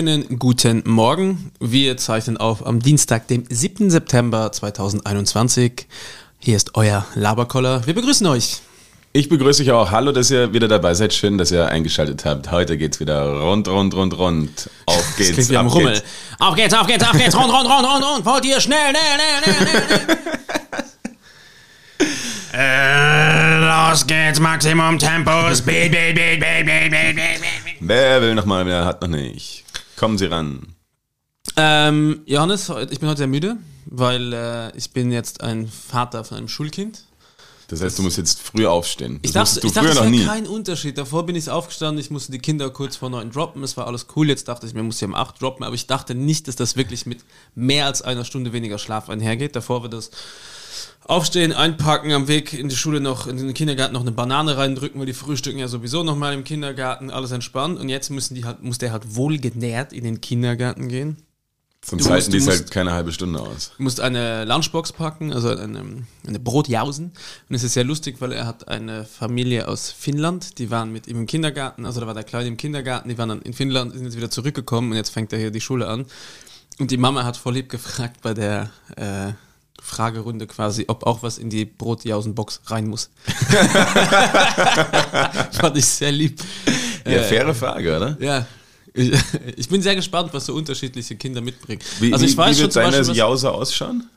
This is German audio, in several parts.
schönen guten Morgen. Wir zeichnen auf am Dienstag, dem 7. September 2021. Hier ist euer Laberkoller. Wir begrüßen euch. Ich begrüße euch auch. Hallo, dass ihr wieder dabei seid. Schön, dass ihr eingeschaltet habt. Heute geht's wieder rund, rund, rund, rund. Auf geht's. Das wie am Rummel. Geht's. Auf geht's, auf geht's, auf geht's, rund, rund, rund, rund, rund. Wollt ihr schnell, schnell, schnell, schnell, schnell. äh, los geht's, Maximum Tempo. Speed, speed, speed, speed, speed, speed, speed. Wer will noch mal, wer hat noch nicht? Kommen Sie ran. Ähm, Johannes, ich bin heute sehr müde, weil äh, ich bin jetzt ein Vater von einem Schulkind. Das heißt, du musst jetzt früh aufstehen. Das ich dachte, ich dachte es wäre kein Unterschied. Davor bin ich aufgestanden, ich musste die Kinder kurz vor neun droppen, es war alles cool. Jetzt dachte ich, mir muss sie um acht droppen, aber ich dachte nicht, dass das wirklich mit mehr als einer Stunde weniger Schlaf einhergeht. Davor war das Aufstehen, einpacken, am Weg in die Schule noch, in den Kindergarten noch eine Banane reindrücken, weil die frühstücken ja sowieso noch mal im Kindergarten, alles entspannt. Und jetzt müssen die halt, muss der halt wohlgenährt in den Kindergarten gehen. Sonst du halten die halt keine halbe Stunde aus. Du musst eine Lunchbox packen, also eine, eine Brotjausen. Und es ist sehr lustig, weil er hat eine Familie aus Finnland, die waren mit ihm im Kindergarten, also da war der Kleine im Kindergarten, die waren dann in Finnland, sind jetzt wieder zurückgekommen und jetzt fängt er hier die Schule an. Und die Mama hat voll lieb gefragt bei der äh, Fragerunde quasi, ob auch was in die Brotjausenbox rein muss. Fand ich sehr lieb. Ja, faire Frage, oder? Ja, ich, ich, bin sehr gespannt, was so unterschiedliche Kinder mitbringen. Wie, also ich wie, weiß wie wird schon deine Jause ausschauen?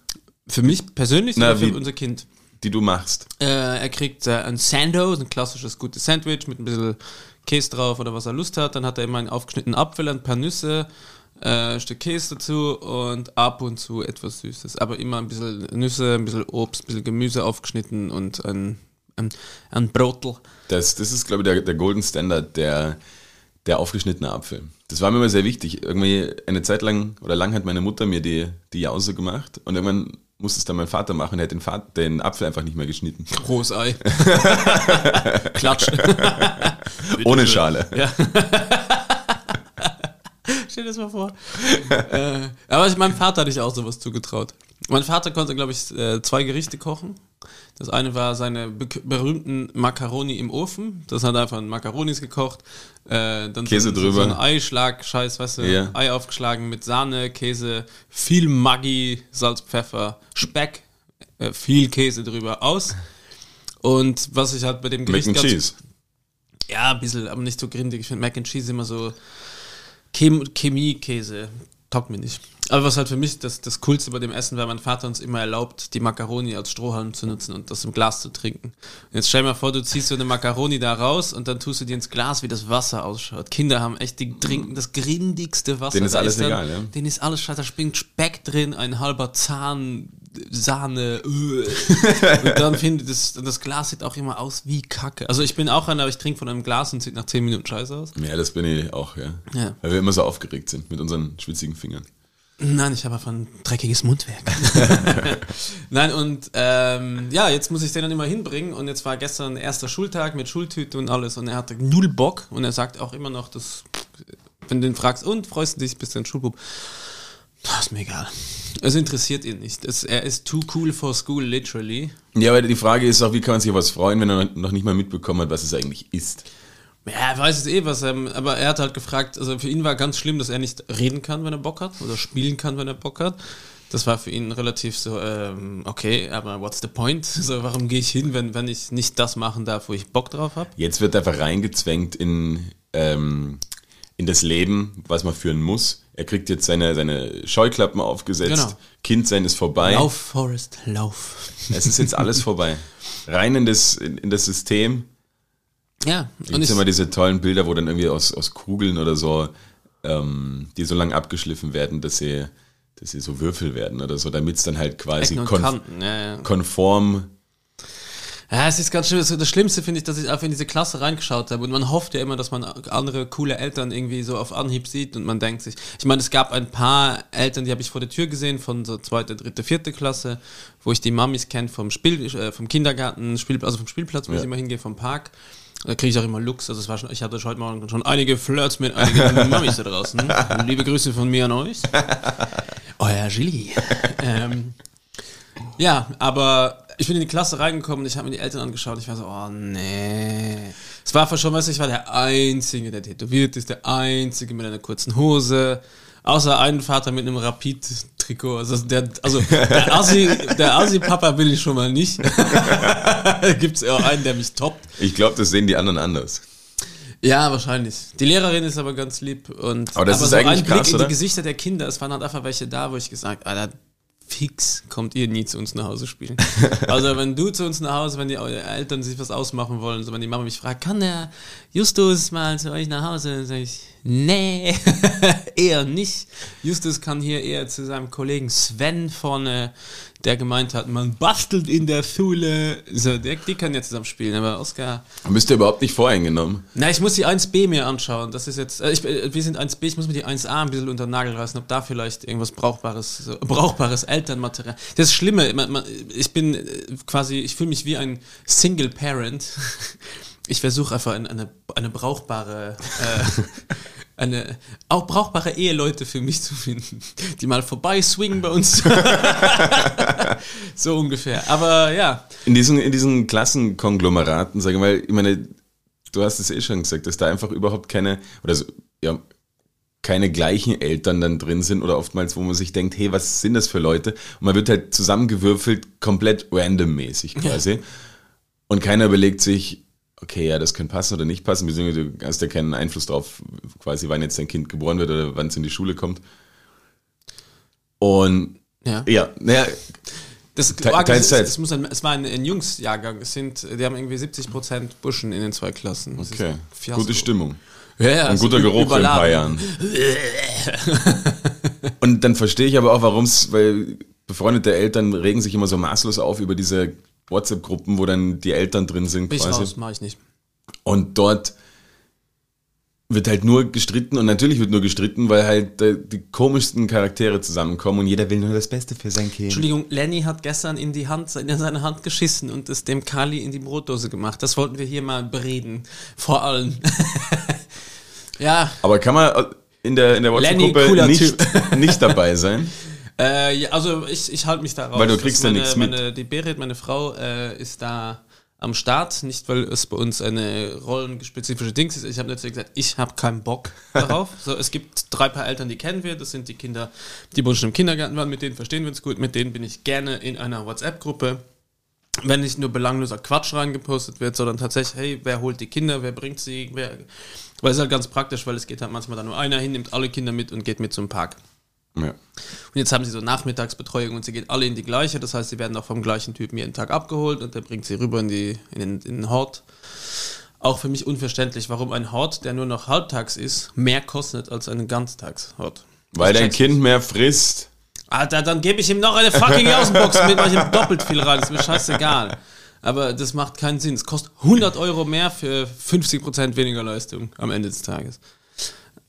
Für mich persönlich Na, oder für unser Kind? Die du machst. Äh, er kriegt äh, ein Sando, ein klassisches gutes Sandwich mit ein bisschen Käse drauf oder was er Lust hat. Dann hat er immer einen aufgeschnittenen Apfel, ein paar Nüsse, äh, ein Stück Käse dazu und ab und zu etwas Süßes. Aber immer ein bisschen Nüsse, ein bisschen Obst, ein bisschen Gemüse aufgeschnitten und ein, ein, ein Brotel. Das, das ist, glaube ich, der, der Golden Standard der der aufgeschnittene Apfel. Das war mir immer sehr wichtig. Irgendwie eine Zeit lang oder lang hat meine Mutter mir die, die Jause gemacht und irgendwann musste es dann mein Vater machen. Er hat den, Vater, den Apfel einfach nicht mehr geschnitten. Groß Ei. Klatsch. Ohne Schale. Ja. Stell dir das mal vor. äh, aber meinem Vater hatte ich auch sowas zugetraut. Mein Vater konnte, glaube ich, äh, zwei Gerichte kochen. Das eine war seine berühmten Macaroni im Ofen. Das hat einfach Macaronis gekocht. Äh, dann Käse so, drüber. So ein Eischlag, scheiß, weißt du, yeah. Ei aufgeschlagen mit Sahne, Käse, viel Maggi, Salz, Pfeffer, Speck, äh, viel Käse drüber aus. Und was ich halt bei dem Gericht Mac and Cheese. Ja, ein bisschen, aber nicht so grindig. Ich finde Mac and Cheese immer so Chem Chemie-Käse. Taugt mir nicht. Aber was halt für mich das, das Coolste bei dem Essen war, mein Vater uns immer erlaubt, die Macaroni als Strohhalm zu nutzen und das im Glas zu trinken. Und jetzt stell dir mal vor, du ziehst so eine Macaroni da raus und dann tust du dir ins Glas, wie das Wasser ausschaut. Kinder haben echt, die trinken das grindigste Wasser. Denen ist alles dann, egal, ja. Denen ist alles scheiße, da springt Speck drin, ein halber Zahn, Sahne. äh. und dann finde ich, das, das Glas sieht auch immer aus wie Kacke. Also ich bin auch einer, aber ich trinke von einem Glas und sieht nach 10 Minuten scheiße aus. Ja, das bin ich auch, ja. Ja. Weil wir immer so aufgeregt sind mit unseren schwitzigen Fingern. Nein, ich habe einfach ein dreckiges Mundwerk. Nein, und ähm, ja, jetzt muss ich den dann immer hinbringen. Und jetzt war gestern erster Schultag mit Schultüte und alles. Und er hatte null Bock. Und er sagt auch immer noch, dass, wenn du ihn fragst, und freust du dich, bist du ein Schulbub? Das ist mir egal. Es interessiert ihn nicht. Es, er ist too cool for school, literally. Ja, aber die Frage ist auch, wie kann man sich was freuen, wenn er noch nicht mal mitbekommen hat, was es eigentlich ist? Ja, er weiß es eh, was er, aber er hat halt gefragt, also für ihn war ganz schlimm, dass er nicht reden kann, wenn er Bock hat, oder spielen kann, wenn er Bock hat. Das war für ihn relativ so, ähm, okay, aber what's the point? So, warum gehe ich hin, wenn, wenn ich nicht das machen darf, wo ich Bock drauf habe? Jetzt wird einfach reingezwängt in, ähm, in das Leben, was man führen muss. Er kriegt jetzt seine, seine Scheuklappen aufgesetzt. Genau. Kind sein ist vorbei. Lauf, Forrest, lauf. Es ist jetzt alles vorbei. Rein in das, in, in das System. Ja, Und es immer diese tollen Bilder, wo dann irgendwie aus, aus Kugeln oder so, ähm, die so lang abgeschliffen werden, dass sie, dass sie so Würfel werden oder so, damit es dann halt quasi konf ja, ja. konform. Ja, es ist ganz schlimm. Das Schlimmste finde ich, dass ich einfach in diese Klasse reingeschaut habe und man hofft ja immer, dass man andere coole Eltern irgendwie so auf Anhieb sieht und man denkt sich, ich meine, es gab ein paar Eltern, die habe ich vor der Tür gesehen von so zweite, dritte, vierte Klasse, wo ich die Mamis kenne vom Spiel, äh, vom Kindergarten, Spiel, also vom Spielplatz, wo Ja. ich immer hingehe, vom Park. Da kriege ich auch immer Lux. Also es war schon, ich hatte heute Morgen schon einige Flirts mit einigen Mamis da draußen. Liebe Grüße von mir an euch. Euer Gilly. ähm, ja, aber ich bin in die Klasse reingekommen, ich habe mir die Eltern angeschaut, ich war so, oh nee. Es war schon, weißt du, ich war der Einzige, der tätowiert ist, der Einzige mit einer kurzen Hose. Außer einen Vater mit einem Rapid-Trikot. Also der, also der Assi, der Assi-Papa bin ich schon mal nicht. Gibt es auch einen, der mich toppt. Ich glaube, das sehen die anderen anders. Ja, wahrscheinlich. Die Lehrerin ist aber ganz lieb und Aber das ist so eigentlich ein krass, Blick in oder? die Gesichter der Kinder, es waren halt einfach welche da, wo ich gesagt, Alter, fix kommt ihr nie zu uns nach Hause spielen. also wenn du zu uns nach Hause, wenn die eure Eltern sich was ausmachen wollen, so wenn die Mama mich fragt, kann der Justus mal zu euch nach Hause, dann sage ich, nee, eher nicht. Justus kann hier eher zu seinem Kollegen Sven vorne, der gemeint hat, man bastelt in der Schule. So, der, die können jetzt zusammen spielen, aber Oskar, Man bist du überhaupt nicht voreingenommen. na, ich muss die 1b mir anschauen. Das ist jetzt, äh, ich, äh, wir sind 1b, ich muss mir die 1a ein bisschen unter den Nagel reißen, ob da vielleicht irgendwas brauchbares, so, brauchbares Elternmaterial. Das Schlimme, man, man, ich bin äh, quasi, ich fühle mich wie ein Single Parent. Ich versuche einfach eine, eine, eine brauchbare, äh, eine auch brauchbare Eheleute für mich zu finden, die mal vorbei swingen bei uns. so ungefähr. Aber ja, In diesen, in diesen Klassenkonglomeraten, sage ich mal, ich meine, du hast es eh schon gesagt, dass da einfach überhaupt keine, oder so, ja, keine gleichen Eltern dann drin sind oder oftmals, wo man sich denkt, hey, was sind das für Leute? Und man wird halt zusammengewürfelt, komplett randommäßig quasi. Und keiner überlegt sich, okay, ja, das könnte passen oder nicht passen, beziehungsweise du hast ja keinen Einfluss drauf, quasi, wann jetzt dein Kind geboren wird oder wann es in die Schule kommt. Und ja. ja, naja, Das, Te- teils, teils. es, muss ein, es war ein, ein Jungsjahrgang. Es sind, die haben irgendwie 70% Burschen in den zwei Klassen. Das okay, gute Stimmung. Ja, ja, Ein guter Geruch in ein paar. Jahren. Und dann verstehe ich aber auch, warum es, weil befreundete Eltern regen sich immer so maßlos auf über diese WhatsApp-Gruppen, wo dann die Eltern drin sind Bin ich quasi. raus, mach ich nicht. Und dort wird halt nur gestritten und natürlich wird nur gestritten, weil halt die komischsten Charaktere zusammenkommen und jeder will nur das Beste für sein Kind. Entschuldigung, Lenny hat gestern in die Hand, in seine Hand geschissen und es dem Kali in die Brotdose gemacht. Das wollten wir hier mal bereden. Vor allem. ja, Aber kann man in der, in der WhatsApp-Gruppe nicht, nicht dabei sein? Äh, ja, also ich, ich halte mich da raus. Weil du kriegst ja meine, nichts mit. Meine, die Berit, meine Frau, äh, ist da am Start, nicht weil es bei uns eine rollenspezifische Dings ist. Ich habe natürlich gesagt, ich habe keinen Bock darauf. so, es gibt drei paar Eltern, die kennen wir. Das sind die Kinder, die bei uns schon im Kindergarten waren. Mit denen verstehen wir uns gut. Mit denen bin ich gerne in einer WhatsApp-Gruppe. Wenn nicht nur belangloser Quatsch reingepostet wird, sondern tatsächlich, hey, wer holt die Kinder, wer bringt sie, wer. Weil es ist halt ganz praktisch, weil es geht halt manchmal dann nur einer hin, nimmt alle Kinder mit und geht mit zum Park. Ja. Und jetzt haben sie so Nachmittagsbetreuung und sie geht alle in die gleiche. Das heißt, sie werden auch vom gleichen Typen jeden Tag abgeholt und der bringt sie rüber in, die, in, den, in den Hort. Auch für mich unverständlich, warum ein Hort, der nur noch halbtags ist, mehr kostet als ein Ganztagshort. Weil dein. Kind mehr frisst. Alter, dann gebe ich ihm noch eine fucking Außenbox mit, mach ich ihm doppelt viel rein. ist mir scheißegal. Aber das macht keinen Sinn. Es kostet 100 Euro mehr für 50% weniger Leistung am Ende des Tages.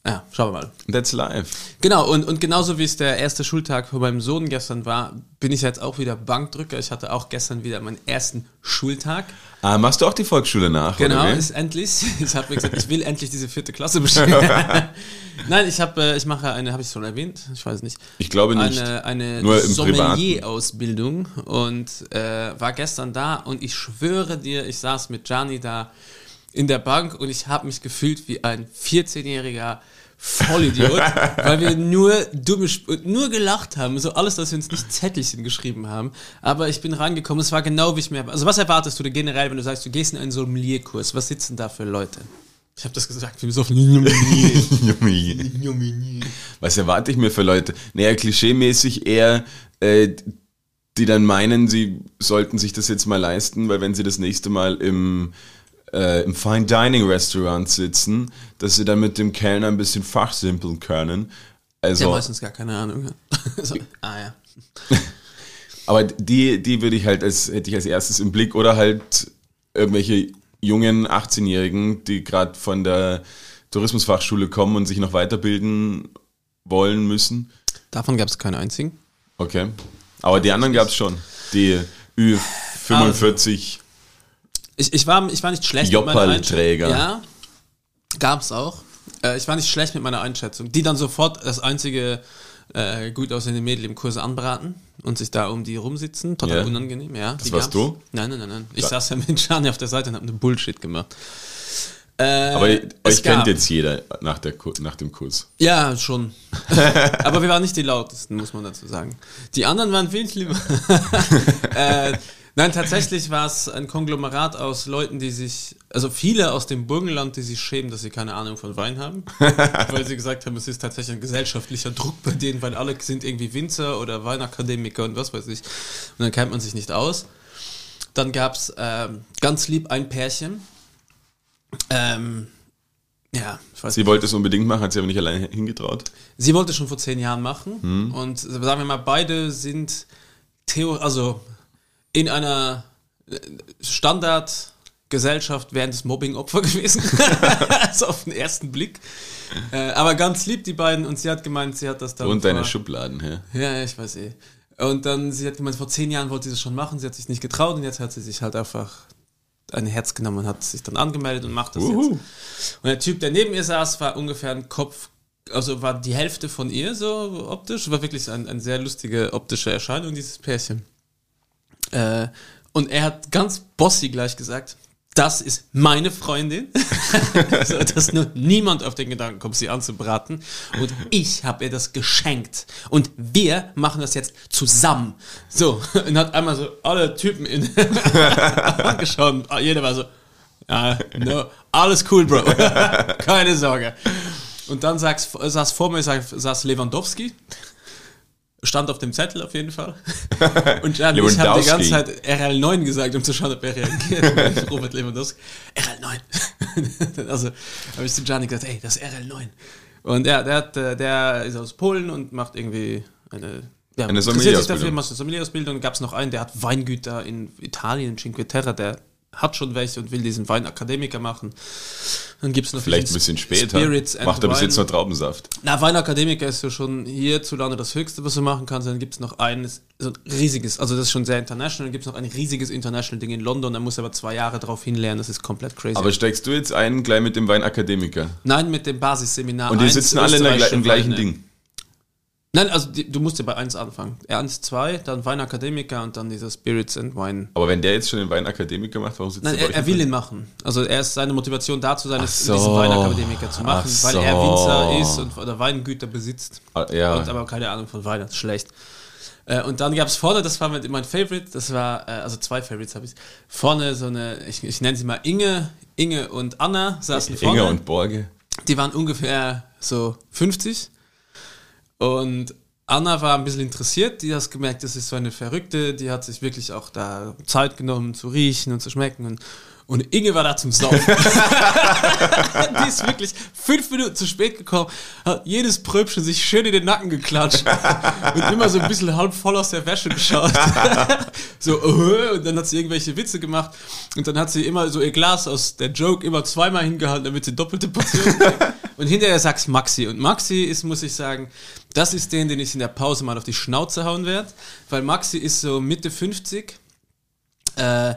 Ja, schauen wir mal. That's life. Genau, und, und genauso wie es der erste Schultag für meinem Sohn gestern war, bin ich jetzt auch wieder Bankdrücker. Ich hatte auch gestern wieder meinen ersten Schultag. Ah, machst du auch die Volksschule nach? Genau, ist endlich. Ich habe mir gesagt, ich will endlich diese vierte Klasse bestehen. Nein, ich habe, äh, ich mache eine, habe ich schon erwähnt? Ich weiß nicht. Ich glaube nicht. Eine, eine Nur im Sommelier-Ausbildung und äh, war gestern da und ich schwöre dir, ich saß mit Gianni da in der Bank und ich habe mich gefühlt wie ein 14-jähriger Vollidiot, weil wir nur dumme, nur gelacht haben, so alles, dass wir uns nicht Zettelchen geschrieben haben. Aber ich bin rangekommen, es war genau wie ich mir. Also was erwartest du denn generell, wenn du sagst, du gehst in einen Sommelierkurs? Was sitzen da für Leute? Ich habe das gesagt, wie so Was erwarte ich mir für Leute? Naja, klischeemäßig eher, äh, die dann meinen, sie sollten sich das jetzt mal leisten, weil wenn sie das nächste Mal im, äh, im Fine Dining Restaurant sitzen, dass sie dann mit dem Kellner ein bisschen fachsimpeln können. Ja, Also, meistens gar keine Ahnung. so, ah ja. aber die, die würde ich halt als, hätte ich als erstes im Blick oder halt irgendwelche jungen 18-Jährigen, die gerade von der Tourismusfachschule kommen und sich noch weiterbilden wollen müssen. Davon gab es keinen einzigen. Okay. Aber die anderen gab es schon. Die Ü45. Ich, ich, war, ich war nicht schlecht mit meiner. Einschätzung. Ja, gab es auch. Äh, ich war nicht schlecht mit meiner Einschätzung. Die dann sofort das einzige äh, gut aussehende Mädel im Kurs anbraten und sich da um die rumsitzen. Total Ja. unangenehm, ja. Das warst gab's. du? Nein, nein, nein, nein. Ich Ja. saß ja mit Gianni auf der Seite und habe eine Bullshit gemacht. Äh, Aber euch kennt jetzt jeder nach, der, nach dem Kurs. Ja, schon. Aber wir waren nicht die lautesten, muss man dazu sagen. Die anderen waren viel schlimmer. äh, nein, tatsächlich war es ein Konglomerat aus Leuten, die sich, also viele aus dem Burgenland, die sich schämen, dass sie keine Ahnung von Wein haben. weil sie gesagt haben, es ist tatsächlich ein gesellschaftlicher Druck bei denen, weil alle sind irgendwie Winzer oder Weinakademiker und was weiß ich. Und dann kennt man sich nicht aus. Dann gab es ähm, ganz lieb ein Pärchen. Ähm, ja, ich weiß Sie wollte es unbedingt machen, hat sie aber nicht alleine hingetraut. Sie wollte schon vor zehn Jahren machen und sagen wir mal, beide sind Theo, also in einer äh, Standardgesellschaft wären das Mobbing-Opfer gewesen. also auf den ersten Blick. Äh, aber ganz lieb, die beiden, und sie hat gemeint, sie hat das dann. Und deine vor- Schubladen, ja. Ja, ich weiß eh. Und dann, sie hat gemeint, vor zehn Jahren wollte sie das schon machen, sie hat sich nicht getraut und jetzt hat sie sich halt einfach ein Herz genommen und hat sich dann angemeldet und macht das Uhu. jetzt. Und der Typ, der neben ihr saß, war ungefähr ein Kopf, also war die Hälfte von ihr so optisch, war wirklich ein, eine sehr lustige optische Erscheinung, dieses Pärchen. Äh, und er hat ganz bossy gleich gesagt, das ist meine Freundin, so, dass nur niemand auf den Gedanken kommt, sie anzubraten. Und ich habe ihr das geschenkt. Und wir machen das jetzt zusammen. So, und hat einmal so alle Typen in angeschaut. Jeder war so, ja, no, alles cool, Bro. Keine Sorge. Und dann saß, saß vor mir saß Lewandowski. Stand auf dem Zettel auf jeden Fall. Und Jan, ich habe die ganze. Zeit RL9 gesagt, um zu schauen, ob er reagiert. Robert Lewandowski. RL9. also habe ich zu Gianni gesagt, ey, das ist RL9. Und ja, der, hat, äh, der ist aus Polen und macht irgendwie eine, ja, Eine Sommelierausbildung. dafür, macht eine Sommelierausbildung. Gab es noch einen, der hat Weingüter in Italien, in Cinque Terre, der hat schon welche und will diesen Weinakademiker machen. Dann gibt es noch Vielleicht ein bisschen später. Spirits Macht er bis jetzt nur Traubensaft. Na, Weinakademiker ist ja schon hierzulande das Höchste, was du machen kannst. Dann gibt es noch eines, so ein riesiges, also das ist schon sehr international. Dann gibt es noch ein riesiges international Ding in London. Da muss er aber zwei Jahre drauf hinlernen. Das ist komplett crazy. Aber steigst du jetzt ein, gleich mit dem Weinakademiker? Nein, mit dem Basisseminar. Und die 1 sitzen alle im gleichen Weine. Ding. Nein, also die, du musst ja bei 1 anfangen. 1, 2, dann Weinakademiker und dann dieser Spirits and Wine. Aber wenn der jetzt schon den Weinakademiker macht, warum sitzt Nein, er er, er will ihn machen. Also er ist seine Motivation da zu sein, so. diesen Weinakademiker zu machen, Ach weil er. Winzer ist und oder Weingüter besitzt. Ah, Ja, und aber keine Ahnung von Wein, das ist schlecht. Äh, und dann gab es vorne, das war mit mein Favorite, das war, äh, also zwei Favorites habe ich. Vorne so eine, ich, ich nenne sie mal Inge, Inge und Anna saßen vorne. Inge und Borge. Die waren ungefähr so 50. Und Anna war ein bisschen interessiert, die hat gemerkt, das ist so eine Verrückte, die hat sich wirklich auch da Zeit genommen zu riechen und zu schmecken. Und, und Inge war da zum Saufen. die ist wirklich fünf Minuten zu spät gekommen, hat jedes Pröbchen sich schön in den Nacken geklatscht und immer so ein bisschen halb voll aus der Wäsche geschaut. so, äh, und dann hat sie irgendwelche Witze gemacht und dann hat sie immer so ihr Glas aus der Joke immer zweimal hingehalten, damit sie doppelte Portionen kriegt. Und hinterher sagt's Maxi. Und Maxi ist, muss ich sagen, das ist den, den ich in der Pause mal auf die Schnauze hauen werde, weil Maxi ist so Mitte 50. Äh,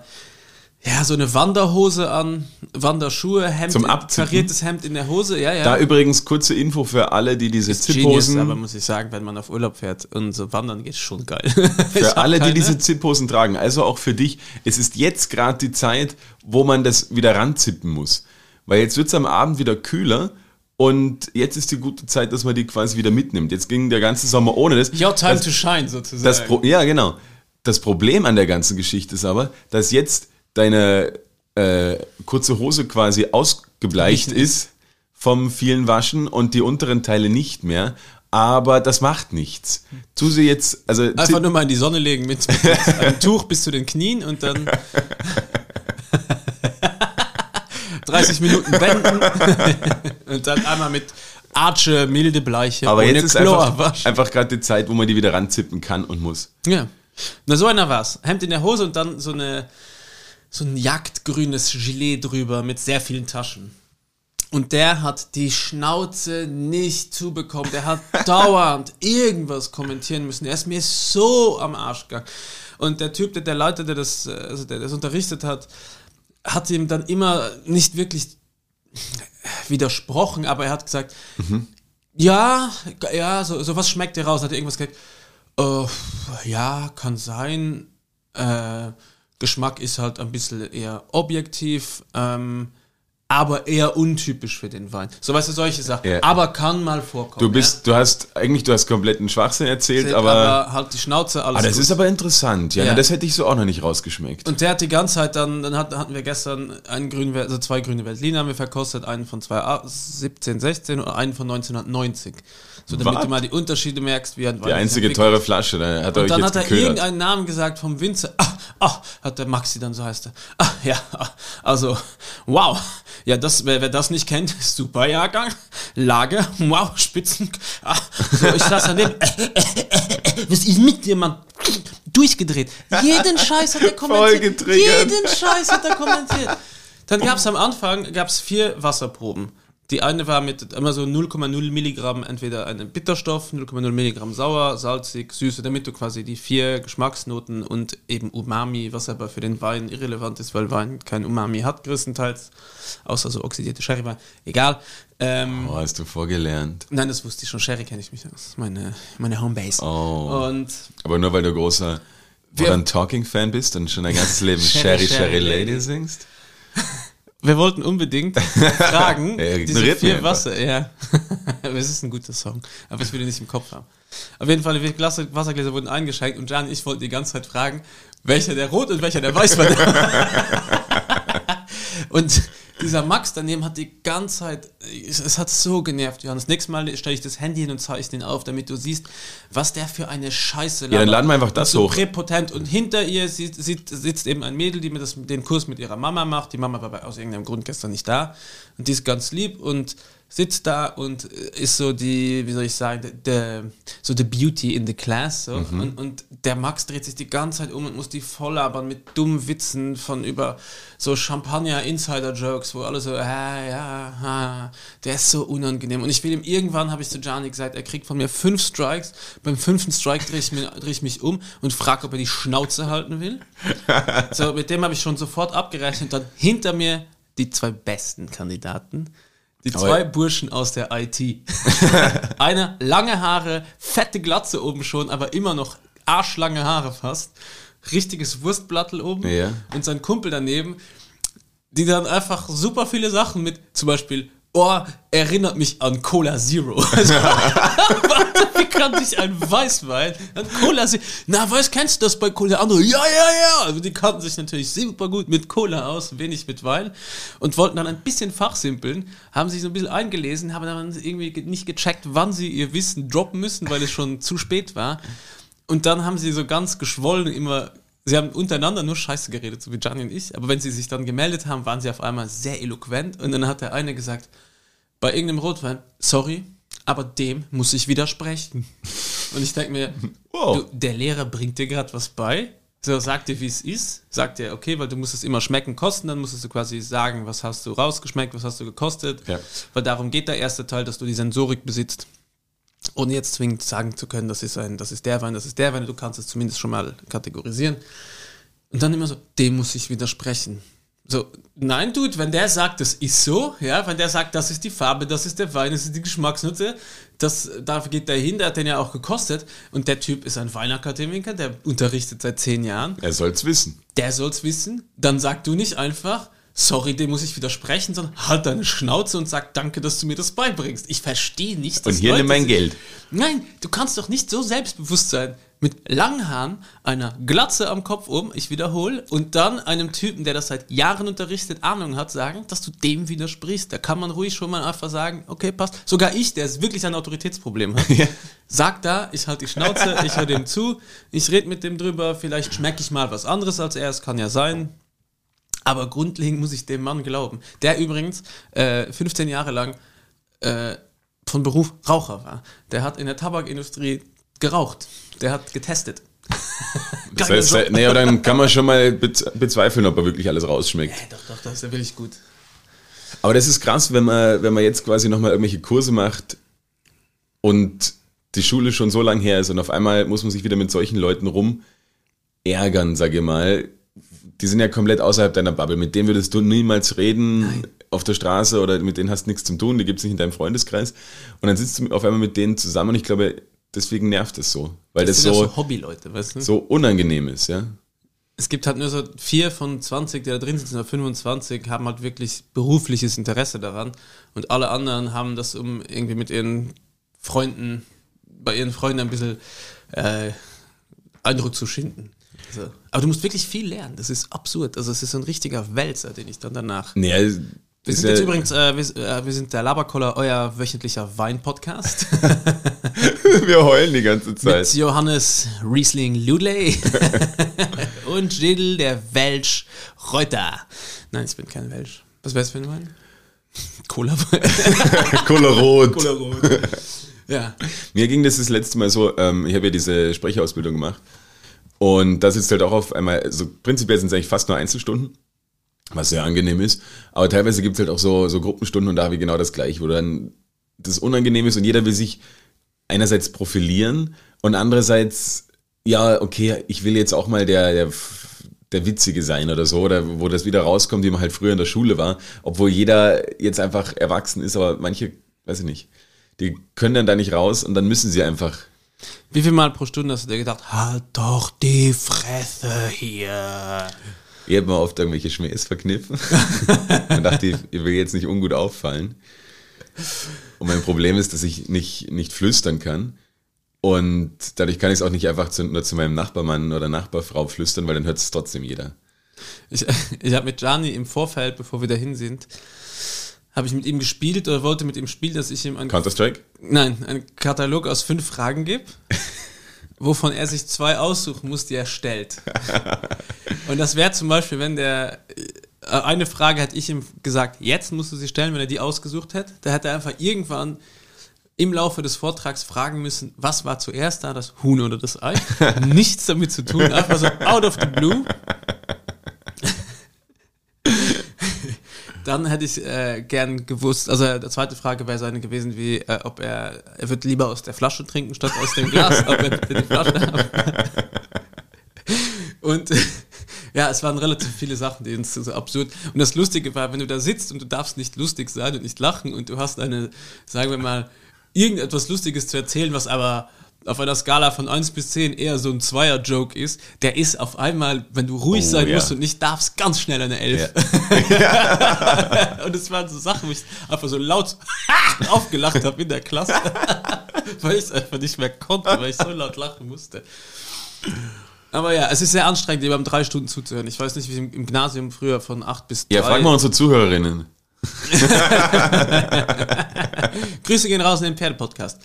ja, so eine Wanderhose an, Wanderschuhe, Hemd, Zum kariertes Hemd in der Hose, ja, ja. Da übrigens kurze Info für alle, die diese Ist Genius, Ziphosen, aber muss ich sagen, wenn man auf Urlaub fährt und so wandern geht, schon geil. Für alle, die keine. diese Ziphosen tragen, also auch für dich, es ist jetzt gerade die Zeit, wo man das wieder ranzippen muss. Weil jetzt wird's am Abend wieder kühler und jetzt ist die gute Zeit, dass man die quasi wieder mitnimmt. Jetzt ging der ganze Sommer ohne das. Your time das, to shine, sozusagen. ja, genau. Das Problem an der ganzen Geschichte ist aber, dass jetzt deine äh, kurze Hose quasi ausgebleicht ist vom vielen Waschen und die unteren Teile nicht mehr. Aber das macht nichts. Tu sie jetzt, also Einfach nur mal in die Sonne legen mit, mit einem Tuch bis zu den Knien und dann 30 Minuten wenden und dann einmal mit Arche, milde Bleiche, Aber jetzt ist Chlor einfach, waschen. einfach gerade die Zeit, wo man die wieder ranzippen kann und muss. Ja. Na, so einer war's. Hemd in der Hose und dann so eine so ein jagdgrünes Gilet drüber mit sehr vielen Taschen. Und der hat die Schnauze nicht zubekommen. Der hat dauernd irgendwas kommentieren müssen. Er ist mir so am Arsch gegangen. Und der Typ, der, der Leiter, der das, äh, also der das unterrichtet hat, hat ihm dann immer nicht wirklich widersprochen, aber er hat gesagt, Ja, ja, so, so was schmeckt dir raus? Hat er irgendwas gesagt? Äh, ja, kann sein. Äh, Geschmack ist halt ein bisschen eher objektiv. Ähm, aber eher untypisch für den Wein. So weißt du, solche Sachen. Ja. Aber kann mal vorkommen. Du bist, du hast, eigentlich, du hast kompletten Schwachsinn erzählt, ja? aber, aber halt die Schnauze, alles ah, das gut. ist aber interessant. Ja, Ja. Na, das hätte ich so auch noch nicht rausgeschmeckt. Und der hat die ganze Zeit dann, dann hat, hatten wir gestern einen grünen, also zwei grüne Veltliner haben wir verkostet, einen von 2017, 16 und einen von 1990. So, damit Was? du mal die Unterschiede merkst, wie ein Wein Die einzige teure Flasche, da hat er Und dann hat er geködert. irgendeinen Namen gesagt vom Winzer. Ah, ah, hat der Maxi dann so heißt er. Ah, ja, ah, also, wow. Ja, das, wer, wer das nicht kennt, super Jahrgang. Lage, wow, Spitzen. Ah, so, ich saß daneben. Was ist mit dir, Mann? Durchgedreht. Jeden Scheiß hat er kommentiert. Jeden Scheiß hat er kommentiert. Dann gab es am Anfang gab's vier Wasserproben. Die eine war mit immer so 0,0 Milligramm entweder einen Bitterstoff, 0,0 Milligramm sauer, salzig, süße, damit du quasi die vier Geschmacksnoten und eben Umami, was aber für den Wein irrelevant ist, weil Wein kein Umami hat größtenteils, außer so oxidierte Sherrywein. Egal. Ähm, Oh, hast du vorgelernt. Nein, das wusste ich schon. Sherry kenne ich mich. Ist meine, meine Homebase. Oh. Und Aber nur weil du großer Modern Talking Fan bist und schon dein ganzes Leben Sherry, Sherry, Sherry, Lady. singst. wir wollten unbedingt fragen, Er diese vier. Wasser, ja. es ist ein guter Song, aber ich will ihn nicht im Kopf haben. Auf jeden Fall, die Glas- Wassergläser wurden eingeschenkt und Jan und ich wollten die ganze Zeit fragen, welcher der rot und welcher der weiß war. und dieser Max daneben hat die ganze Zeit, es, es hat so genervt, Johannes. Nächstes Mal stelle ich das Handy hin und zeige es den auf, damit du siehst, was der für eine Scheiße Ja, dann laden wir einfach das so hoch. präpotent und hinter ihr sieht, sieht, sitzt eben ein Mädel, die mir das, den Kurs mit ihrer Mama macht. Die Mama war aus irgendeinem Grund gestern nicht da und die ist ganz lieb und sitzt da und ist so die, wie soll ich sagen, der, der, so the beauty in the class. So. Mhm. Und, und der Max dreht sich die ganze Zeit um und muss die voll labern mit dummen Witzen von über so Champagner-Insider-Jokes, wo alle so, ah, ja, ah, der ist so unangenehm. Und ich will ihm irgendwann, habe ich zu Gianni gesagt, er kriegt von mir fünf Strikes. Beim fünften Strike drehe ich, drehe ich mich um und frage, ob er die Schnauze halten will. So, mit dem habe ich schon sofort abgerechnet. Dann hinter mir die zwei besten Kandidaten. Die zwei Burschen aus der IT. Einer lange Haare, fette Glatze oben schon, aber immer noch arschlange Haare fast. Richtiges Wurstblattel oben. Ja. Und sein Kumpel daneben, die dann einfach super viele Sachen mit, zum Beispiel, oh, erinnert mich an Cola Zero. Also, warte, wie kann sich ein Weißwein an Cola Zero, na, weißt, kennst du das bei Cola? Andere, ja, ja, ja. Also die kannten sich natürlich super gut mit Cola aus, wenig mit Wein und wollten dann ein bisschen fachsimpeln, haben sich so ein bisschen eingelesen, haben dann irgendwie ge- nicht gecheckt, wann sie ihr Wissen droppen müssen, weil es schon zu spät war. Und dann haben sie so ganz geschwollen immer, sie haben untereinander nur Scheiße geredet, so wie Gianni und ich, aber wenn sie sich dann gemeldet haben, waren sie auf einmal sehr eloquent. Und dann hat der eine gesagt, bei irgendeinem Rotwein, sorry, aber dem muss ich widersprechen. Und ich denke mir, Wow. du, der Lehrer bringt dir gerade was bei, so sagt dir, wie es ist, sagt dir, okay, weil du musst es immer schmecken, kosten, dann musstest du quasi sagen, was hast du rausgeschmeckt, was hast du gekostet, Ja. weil darum geht der erste Teil, dass du die Sensorik besitzt ohne jetzt zwingend sagen zu können, das ist ein, das ist der Wein, das ist der Wein, du kannst es zumindest schon mal kategorisieren. Und dann immer so, dem muss ich widersprechen. So, nein, Dude, wenn der sagt, das ist so, ja, wenn der sagt, das ist die Farbe, das ist der Wein, das ist die Geschmacksnote, das, dafür geht der hin, der hat den ja auch gekostet. Und der Typ ist ein Weinakademiker, der unterrichtet seit zehn Jahren Er soll's wissen. der soll's wissen, dann sag du nicht einfach, sorry, dem muss ich widersprechen, sondern halt deine Schnauze und sag danke, dass du mir das beibringst. Ich verstehe nicht, Und hier Leute nimm mein sich- Geld. Nein, du kannst doch nicht so selbstbewusst sein. Mit langen Haaren, einer Glatze am Kopf um, ich wiederhole, und dann einem Typen, der das seit Jahren unterrichtet, Ahnung hat, sagen, dass du dem widersprichst. Da kann man ruhig schon mal einfach sagen, okay, passt. Sogar ich, der wirklich ein Autoritätsproblem hat, sag da, ich halte die Schnauze, ich höre dem zu, ich rede mit dem drüber, vielleicht schmecke ich mal was anderes als er, es kann ja sein. Aber grundlegend muss ich dem Mann glauben. Der übrigens äh, 15 Jahre lang äh, von Beruf Raucher war. Der hat in der Tabakindustrie geraucht. Der hat getestet. Das heißt, nee, aber dann kann man schon mal bez- bezweifeln, ob er wirklich alles rausschmeckt. Äh, doch, doch, das ist ja wirklich gut. Aber das ist krass, wenn man, wenn man jetzt quasi nochmal irgendwelche Kurse macht und die Schule schon so lang her ist und auf einmal muss man sich wieder mit solchen Leuten rum ärgern, sage ich mal. Die sind ja komplett außerhalb deiner Bubble. Mit denen würdest du niemals reden. auf der Straße oder mit denen hast du nichts zu tun, die gibt es nicht in deinem Freundeskreis. Und dann sitzt du auf einmal mit denen zusammen und ich glaube, deswegen nervt es so. Weil das, das so, ja so Hobbyleute, weißt du? so unangenehm ist, ja. Es gibt halt nur so vier von 20, die da drin sitzen, oder 25, haben halt wirklich berufliches Interesse daran. Und alle anderen haben das, um irgendwie mit ihren Freunden, bei ihren Freunden ein bisschen äh, Eindruck zu schinden. Also, aber du musst wirklich viel lernen. Das ist absurd. Also es ist so ein richtiger Wälzer, den ich dann danach. Nee, also, Wir sind jetzt ja- übrigens, äh, wir, äh, wir sind der Laberkoller, euer wöchentlicher Wein-Podcast. wir heulen die ganze Zeit. mit Johannes Riesling Ludley und Jill der Welsch Reuter. Nein, ich bin kein Welsch. Was wär's für ein Wein? Cola. Colorot. Cola Rot. ja. Mir ging das das letzte Mal so, ähm, ich habe ja diese Sprecherausbildung gemacht und da sitzt halt auch auf einmal, also prinzipiell sind es eigentlich fast nur Einzelstunden, was sehr angenehm ist, aber teilweise gibt es halt auch so, so Gruppenstunden und da habe ich genau das gleiche, wo dann das unangenehm ist und jeder will sich einerseits profilieren und andererseits, ja, okay, ich will jetzt auch mal der, der, der Witzige sein oder so, oder wo das wieder rauskommt, wie man halt früher in der Schule war, obwohl jeder jetzt einfach erwachsen ist, aber manche, weiß ich nicht, die können dann da nicht raus und dann müssen sie einfach. Wie viel Mal pro Stunde hast du dir gedacht, halt doch die Fresse hier. Ich habe mir oft irgendwelche Schmähs verkniffen und dachte, ich, ich will jetzt nicht ungut auffallen. Und mein Problem ist, dass ich nicht, nicht flüstern kann. Und dadurch kann ich es auch nicht einfach zu, nur zu meinem Nachbarmann oder Nachbarfrau flüstern, weil dann hört es trotzdem jeder. Ich, ich habe mit Gianni im Vorfeld, bevor wir dahin sind, habe ich mit ihm gespielt oder wollte mit ihm spielen, dass ich ihm einen, Counter-Strike? nein, einen Katalog aus fünf Fragen gebe, wovon er sich zwei aussuchen muss, die er stellt. Und das wäre zum Beispiel, wenn der äh, eine Frage hätte ich ihm gesagt, jetzt musst du sie stellen, wenn er die ausgesucht hätte. Da hätte er einfach irgendwann im Laufe des Vortrags fragen müssen, was war zuerst da, das Huhn oder das Ei? Nichts damit zu tun, einfach so out of the blue. Dann hätte ich äh, gern gewusst, also die zweite Frage wäre seine gewesen, wie äh, ob er, er wird lieber aus der Flasche trinken statt aus dem Glas, ob er die Flasche hat. Und ja, es waren relativ viele Sachen, die uns so absurd. Und das Lustige war, wenn du da sitzt und du darfst nicht lustig sein und nicht lachen und du hast eine, sagen wir mal, irgendetwas Lustiges zu erzählen, was aber auf einer Skala von 1 bis 10 eher so ein Zweier-Joke ist, der ist auf einmal, wenn du ruhig Oh, sein ja. musst und nicht darfst, ganz schnell eine 11. und es waren so Sachen, wo ich einfach so laut aufgelacht habe in der Klasse, weil ich es einfach nicht mehr konnte, weil ich so laut lachen musste. Aber ja, es ist sehr anstrengend, jemandem drei Stunden zuzuhören. Ich weiß nicht, wie es im im Gymnasium früher von 8 bis 3. Ja, frag mal unsere Zuhörerinnen. Grüße gehen raus in den Pferde-Podcast.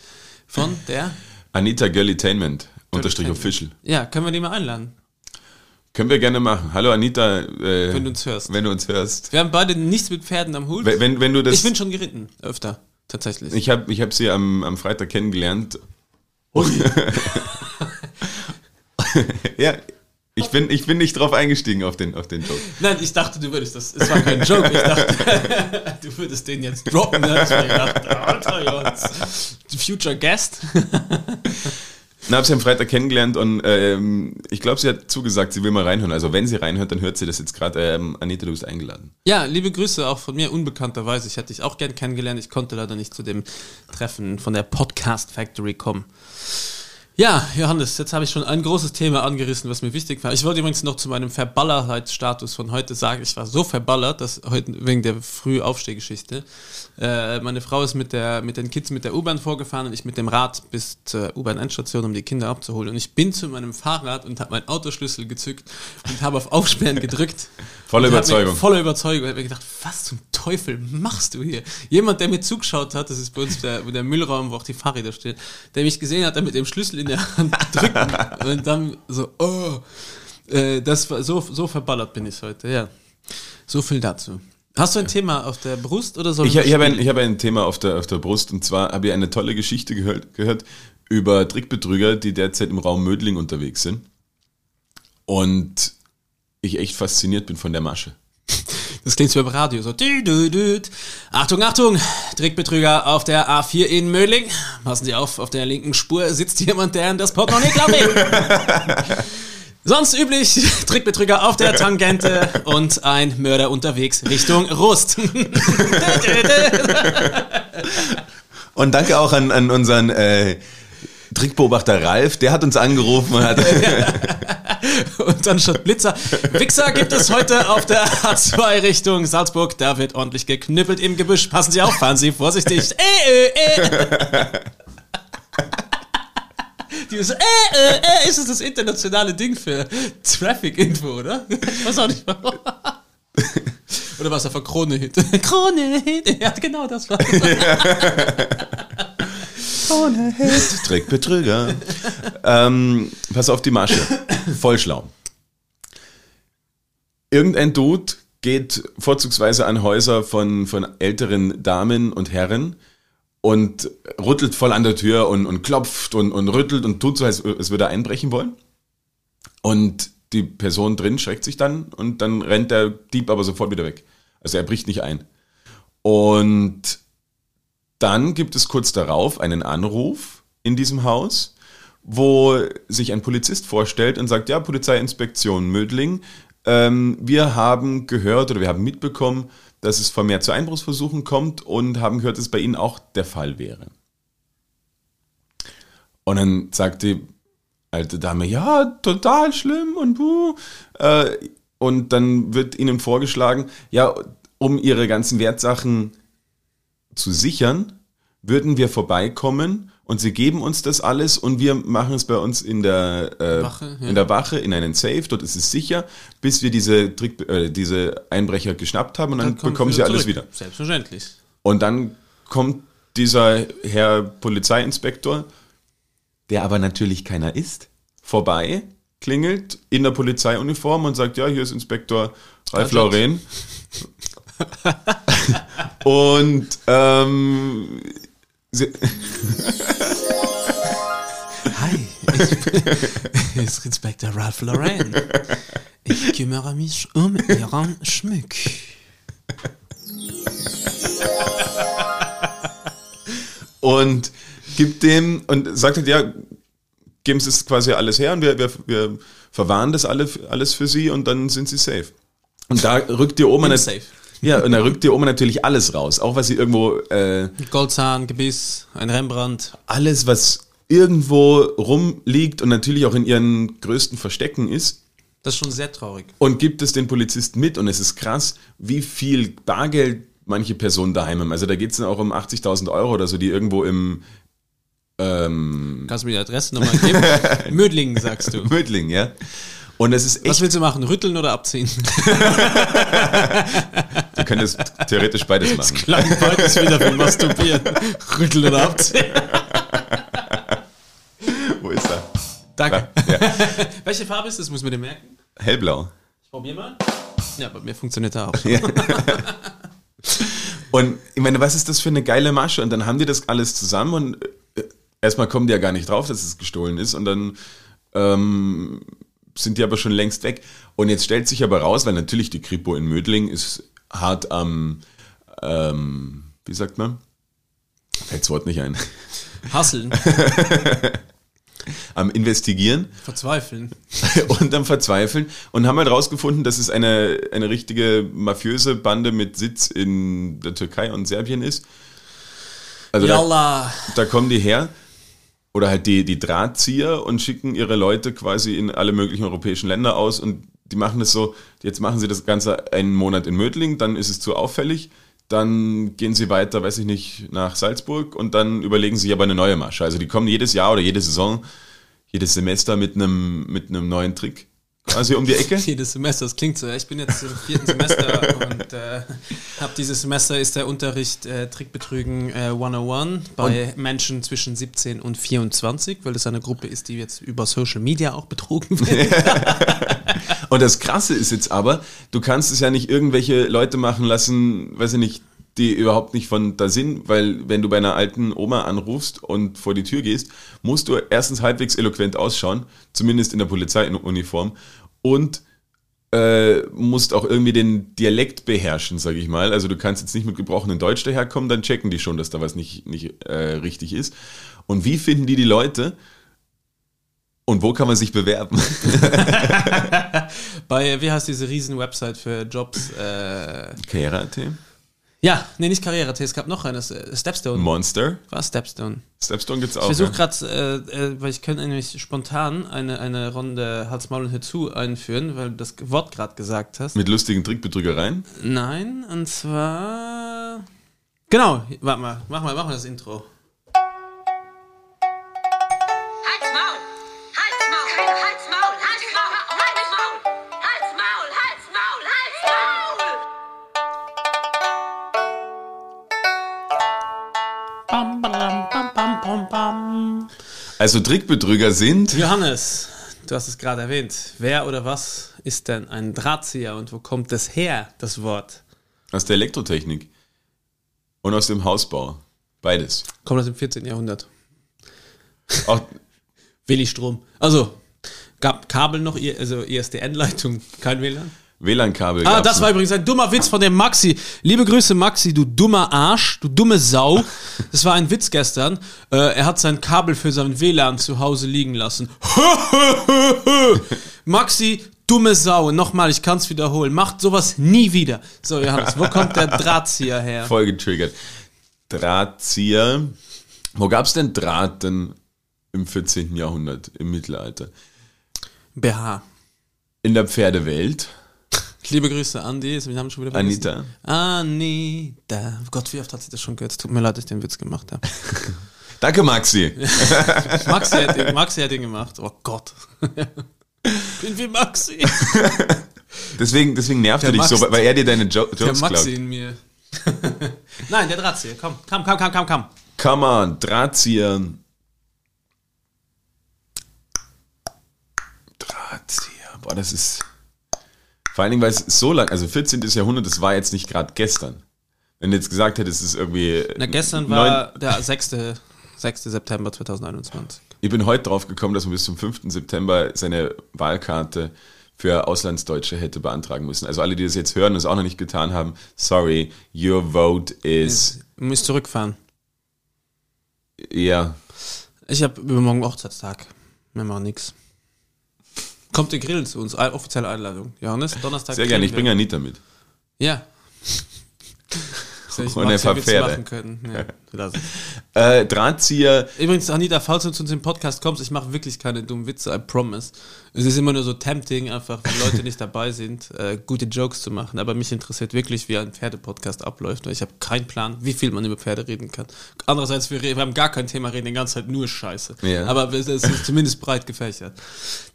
Von der? Anita Girlitainment, unterstrich official. Ja, können wir die mal einladen, Können wir gerne machen. Hallo Anita, äh, wenn du uns hörst. wenn du uns hörst. Wir haben beide nichts mit Pferden am Hut. Wenn, wenn, wenn du das. ich bin schon geritten, öfter, tatsächlich. Ich habe ich hab sie am, am Freitag kennengelernt. ja, ich bin, ich bin nicht drauf eingestiegen auf den, auf den Joke. Nein, ich dachte, du würdest das. Es war kein Joke. Ich dachte, du würdest den jetzt droppen. Hab ich mir gedacht, Alter, Jons. Future Guest. Na, habe sie am Freitag kennengelernt und ähm, ich glaube, sie hat zugesagt, sie will mal reinhören. Also wenn sie reinhört, dann hört sie das jetzt gerade. Ähm, Anita, du bist eingeladen. Ja, liebe Grüße auch von mir, unbekannterweise. Ich hätte dich auch gern kennengelernt. Ich konnte leider nicht zu dem Treffen von der Podcast Factory kommen. Ja, Johannes, jetzt habe ich schon ein großes Thema angerissen, was mir wichtig war. Ich wollte übrigens noch zu meinem Verballerheitsstatus von heute sagen, ich war so verballert, dass heute wegen der Frühaufstehgeschichte, äh, meine Frau ist mit, der, mit den Kids mit der U-Bahn vorgefahren und ich mit dem Rad bis zur U-Bahn-Endstation, um die Kinder abzuholen. Und ich bin zu meinem Fahrrad und habe meinen Autoschlüssel gezückt und habe auf Aufsperren gedrückt. Hab Überzeugung. Mir, voller Überzeugung. Ich habe mir gedacht, was zum Teufel machst du hier? Jemand, der mir zugeschaut hat, das ist bei uns der, der Müllraum, wo auch die Fahrräder stehen, der mich gesehen hat, der mit dem Schlüssel in der Hand drücken und dann so, oh, äh, das war so, so verballert bin ich heute, ja. So viel dazu. Hast du ein Thema auf der Brust oder soll Ich, ich habe ein, ich hab ein Thema auf der, auf der Brust und zwar habe ich eine tolle Geschichte gehört, gehört über Trickbetrüger, die derzeit im Raum Mödling unterwegs sind. Und ich echt fasziniert bin von der Masche. Das klingt so im Radio, so. Achtung, Achtung! Trickbetrüger auf der A4 in Mödling. Passen Sie auf, auf der linken Spur sitzt jemand, der in das Portemonnaie klaut. Sonst üblich, Trickbetrüger auf der Tangente und ein Mörder unterwegs Richtung Rust. Und danke auch an, an unseren äh, Trickbeobachter Ralf, der hat uns angerufen und hat. und dann statt Blitzer. Wichser gibt es heute auf der A2 Richtung Salzburg. Da wird ordentlich geknüppelt im Gebüsch. Passen Sie auf, fahren Sie vorsichtig. Äh, äh, äh. Die so, äh, äh, äh, ist es das internationale Ding für Traffic-Info, oder? Ich weiß auch nicht warum. Oder was er für Krone-Hit? Krone-Hit! Ja, genau das war Krone-Hit, Trickbetrüger. ähm, pass auf die Masche. Voll schlau. Irgendein Dude geht vorzugsweise an Häuser von, von älteren Damen und Herren und rüttelt voll an der Tür und, und klopft und, und rüttelt und tut so, als, als würde er einbrechen wollen. Und die Person drin schreckt sich dann und dann rennt der Dieb aber sofort wieder weg. Also er bricht nicht ein. Und dann gibt es kurz darauf einen Anruf in diesem Haus, wo sich ein Polizist vorstellt und sagt, ja, Polizeiinspektion Mödling, ähm, wir haben gehört oder wir haben mitbekommen, dass es vermehrt zu Einbruchsversuchen kommt und haben gehört, dass es bei Ihnen auch der Fall wäre. Und dann sagt die alte Dame, ja, total schlimm und buh. Äh, und dann wird ihnen vorgeschlagen, ja, um ihre ganzen Wertsachen zu sichern, würden wir vorbeikommen und sie geben uns das alles und wir machen es bei uns in der, äh, Wache, ja. in der Wache, in einen Safe, dort ist es sicher, bis wir diese, Trick, äh, diese Einbrecher geschnappt haben und dann, dann bekommen sie alles wieder. Selbstverständlich. Und dann kommt dieser Herr Polizeiinspektor, der aber natürlich keiner ist, vorbei, klingelt in der Polizeiuniform und sagt, ja, hier ist Inspektor Ralf Lauren. und ähm, Hi, ich bin Inspektor Ralph Lauren. Ich kümmere mich um Ihren Schmuck. und gibt dem und sagt halt, ja, geben Sie es quasi alles her und wir, wir, wir verwahren das alle, alles für Sie und dann sind Sie safe. Und da rückt die Oma natürlich. Ja, und da rückt die Oma natürlich alles raus. Auch was sie irgendwo. Äh, Goldzahn, Gebiss, ein Rembrandt. Alles, was irgendwo rumliegt und natürlich auch in ihren größten Verstecken ist. Das ist schon sehr traurig. Und gibt es den Polizisten mit und es ist krass, wie viel Bargeld manche Personen daheim haben. Also da geht es dann auch um 80.000 Euro oder so, die irgendwo im, ähm Kannst du mir die Adresse nochmal geben? Mödling, sagst du. Mödling, ja. Und es ist echt Was willst du machen? Rütteln oder abziehen? du könntest theoretisch beides machen. Das klang beides wieder wie masturbieren. Rütteln oder abziehen. Wo ist er? Danke. Ja. Welche Farbe ist das? Muss man dir merken? Hellblau. Ich probiere mal. Ja, bei mir funktioniert er auch. Ja. Und ich meine, was ist das für eine geile Masche? Und dann haben die das alles zusammen und äh, erstmal kommen die ja gar nicht drauf, dass es gestohlen ist. Und dann ähm, sind die aber schon längst weg. Und jetzt stellt sich aber raus, weil natürlich die Kripo in Mödling ist hart am, ähm, wie sagt man? Fällt das Wort nicht ein. Hasseln. am Investigieren. Verzweifeln. und am Verzweifeln. Und haben halt rausgefunden, dass es eine, eine richtige mafiöse Bande mit Sitz in der Türkei und Serbien ist. Also da, da kommen die her oder halt die, die Drahtzieher und schicken ihre Leute quasi in alle möglichen europäischen Länder aus und die machen das so, jetzt machen sie das Ganze einen Monat in Mödling, dann ist es zu auffällig, dann gehen sie weiter, weiß ich nicht, nach Salzburg und dann überlegen sie aber eine neue Masche. Also die kommen jedes Jahr oder jede Saison, jedes Semester mit einem, mit einem neuen Trick quasi um die Ecke. Jedes Semester, das klingt so. Ich bin jetzt im vierten Semester und äh, habe dieses Semester ist der Unterricht äh, Trickbetrügen äh, 101 bei und? Menschen zwischen 17 und 24, weil das eine Gruppe ist, die jetzt über Social Media auch betrogen wird. und das Krasse ist jetzt aber, du kannst es ja nicht irgendwelche Leute machen lassen, weiß ich nicht, die überhaupt nicht von da sind, weil wenn du bei einer alten Oma anrufst und vor die Tür gehst, musst du erstens halbwegs eloquent ausschauen, zumindest in der Polizeiuniform, und äh, musst auch irgendwie den Dialekt beherrschen, sage ich mal. Also du kannst jetzt nicht mit gebrochenem Deutsch daherkommen, dann checken die schon, dass da was nicht, nicht äh, richtig ist. Und wie finden die die Leute? Und wo kann man sich bewerben? Bei, wie heißt diese riesen Website für Jobs? Äh, Karriere.at? Ja, nee, nicht Karriere, es gab noch eines, äh, Stepstone. Monster? War Stepstone. Stepstone gibt's Ich auch. versuche ja. gerade, äh, äh, weil ich könnte nämlich spontan eine, eine Runde Hals, Maul und Hinzu einführen, weil du das Wort gerade gesagt hast. Mit lustigen Trickbetrügereien. Nein, und zwar. Genau, warte mal, mach mal, mach mal das Intro. Bam, bam, bam. Also Trickbetrüger sind. Johannes, du hast es gerade erwähnt. Wer oder was ist denn ein Drahtzieher und wo kommt das her, das Wort? Aus der Elektrotechnik. Und aus dem Hausbau. Beides. Kommt aus dem 14. Jahrhundert. Auch, Willi-Strom. Also, gab Kabel noch, also ISDN-Leitung, kein WLAN? WLAN-Kabel. Ah, das war übrigens ein dummer Witz von dem Maxi. Liebe Grüße, Maxi, du dummer Arsch, du dumme Sau. Das war ein Witz gestern. Äh, er hat sein Kabel für sein WLAN zu Hause liegen lassen. Maxi, dumme Sau. Nochmal, ich kann es wiederholen. Macht sowas nie wieder. So, Johannes, wo kommt der Drahtzieher her? Voll getriggert. Drahtzieher. Wo gab's denn Draht denn im 14. Jahrhundert, im Mittelalter? BH. In der Pferdewelt. Liebe Grüße, Andi. Wir haben schon wieder vergessen. Anita. Anita. Gott, wie oft hat sie das schon gehört? Es Tut mir leid, dass ich den Witz gemacht habe. Danke, Maxi. Maxi hat, den, Maxi hat den gemacht. Oh Gott. Bin wie Maxi. Deswegen, deswegen nervt Der er dich so, Max- weil er dir deine jo Der Jokes Maxi klaut. in mir. Nein, der Drahtzieher. Komm, komm, komm, komm, komm, komm. Come on, Drahtzieher. Drahtzieher. Boah, das ist. Vor allen Dingen, weil es so lang, also 14. Jahrhundert, das war jetzt nicht gerade gestern. Wenn du jetzt gesagt hättest, es ist irgendwie. Na, gestern war der 6. 6. September 2021. Ich bin heute drauf gekommen, dass man bis zum 5. September seine Wahlkarte für Auslandsdeutsche hätte beantragen müssen. Also alle, die das jetzt hören und es auch noch nicht getan haben, sorry, your vote is, Du musst zurückfahren. ja, Ich habe übermorgen Hochzeitstag. Wir machen nix. Kommt ihr grillen zu uns? Offizielle Einladung. Johannes, Donnerstag. sehr gerne. Ich bringe Anita mit. Ja. So, ich Und ein paar Pferde. machen können. Ja, lass es. Äh, Drahtzieher, Übrigens, Anita, falls du zu unserem Podcast kommst, ich mache wirklich keine dummen Witze, I promise. Es ist immer nur so tempting, einfach, wenn Leute nicht dabei sind, äh, gute Jokes zu machen. Aber mich interessiert wirklich, wie ein Pferdepodcast abläuft, weil ich habe keinen Plan, wie viel man über Pferde reden kann. Andererseits, wir, wir haben gar kein Thema, reden die ganze Zeit nur Scheiße. Ja. Aber es ist zumindest breit gefächert.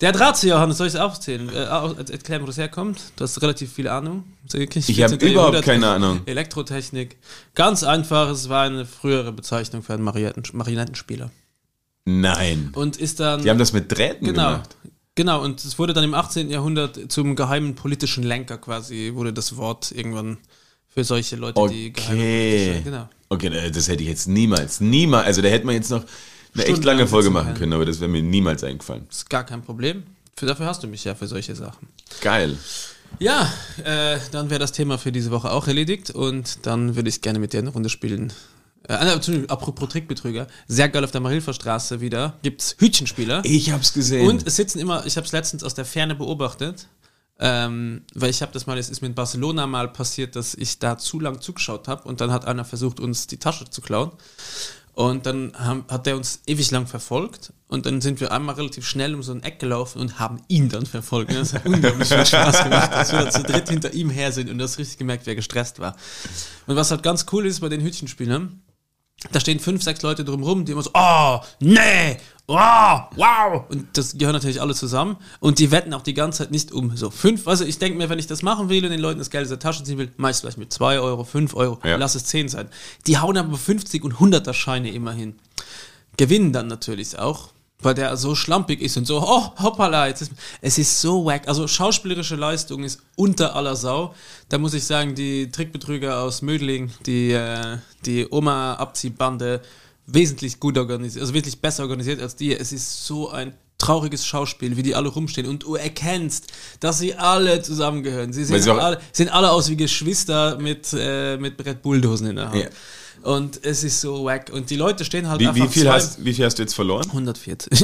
Der Drahtzieher, Johannes, soll ich es aufzählen? Äh, erklären, wo das herkommt? Du hast relativ viel Ahnung. Ich hab überhaupt keine Ahnung. Elektrotechnik. Ganz einfach, es war eine frühere Bezeichnung für einen Marionetten Marionettenspieler. nein. Und ist dann. Die haben das mit Drähten genau. gemacht. Genau, und es wurde dann im 18. Jahrhundert zum geheimen politischen Lenker quasi, wurde das Wort irgendwann für solche Leute, die Okay. politische- Genau. Okay, äh, das hätte ich jetzt niemals, niemals, also da hätte man jetzt noch eine echt Stundenlang lange Folge machen können. aber das wäre mir niemals eingefallen. Ist gar kein Problem. Für, dafür hast du mich ja für solche Sachen. Geil. Ja, äh, dann wäre das Thema für diese Woche auch erledigt und dann würde ich gerne mit dir eine Runde spielen. Äh, ah, apropos Trickbetrüger, sehr geil auf der Marilfer Straße wieder, gibt's Hütchenspieler. Ich hab's gesehen. Und es sitzen immer, ich habe es letztens aus der Ferne beobachtet, ähm, weil ich habe das mal, es ist mir in Barcelona mal passiert, dass ich da zu lang zugeschaut habe und dann hat einer versucht, uns die Tasche zu klauen. Und dann haben, hat der uns ewig lang verfolgt und dann sind wir einmal relativ schnell um so ein Eck gelaufen und haben ihn dann verfolgt. Das hat unglaublich viel Spaß gemacht, dass wir da zu dritt hinter ihm her sind und das richtig gemerkt, wer gestresst war. Und was halt ganz cool ist bei den Hütchenspielern, da stehen fünf, sechs Leute drumrum, die immer so, oh, nee, oh, wow. Und das gehören natürlich alle zusammen. Und die wetten auch die ganze Zeit nicht um so fünf. Also ich denke mir, wenn ich das machen will und den Leuten das Geld aus der Tasche ziehen will, mach ich vielleicht mit zwei Euro, fünf Euro, Ja. lass es zehn sein. Die hauen aber 50 und 100er Scheine immerhin. Gewinnen dann natürlich auch, weil der so schlampig ist und so, oh, hoppala, jetzt ist, es ist so wack. Also schauspielerische Leistung ist unter aller Sau. Da muss ich sagen, die Trickbetrüger aus Mödling, die, äh, die Oma-Abziehbande, wesentlich gut organisiert, also wirklich besser organisiert als die. Es ist so ein trauriges Schauspiel, wie die alle rumstehen und du erkennst, dass sie alle zusammengehören. Sie sehen alle, sehen alle aus wie Geschwister mit, äh, mit Red Bull-Dosen in der Hand. Ja. Und es ist so wack. Und die Leute stehen halt Wie, einfach wie, viel hast, wie viel hast du jetzt verloren? 140.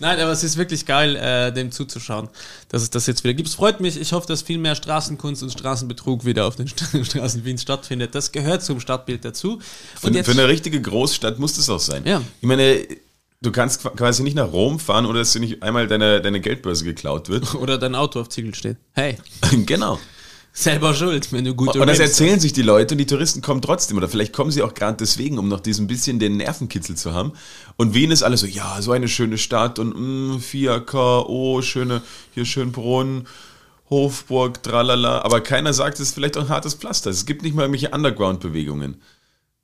Nein, aber es ist wirklich geil, äh, dem zuzuschauen, dass es das jetzt wieder gibt. Es freut mich. Ich hoffe, dass viel mehr Straßenkunst und Straßenbetrug wieder auf den St- Straßen Wiens stattfindet. Das gehört zum Stadtbild dazu. Für, Und jetzt, für eine richtige Großstadt muss das auch sein. Ja. Ich meine, du kannst qu- quasi nicht nach Rom fahren, oder dass dir nicht einmal deine, deine Geldbörse geklaut wird. oder dein Auto auf Ziegel steht. Hey, genau. Selber schuld, wenn du gut Und das überlebst. erzählen sich die Leute und die Touristen kommen trotzdem. Oder vielleicht kommen sie auch gerade deswegen, um noch diesen bisschen den Nervenkitzel zu haben. Und Wien ist alles so, ja, so eine schöne Stadt und mm, 4K, oh, schöne, hier Schönbrunn, Hofburg, tralala. Aber keiner sagt, es ist vielleicht auch ein hartes Pflaster. Es gibt nicht mal irgendwelche Underground-Bewegungen.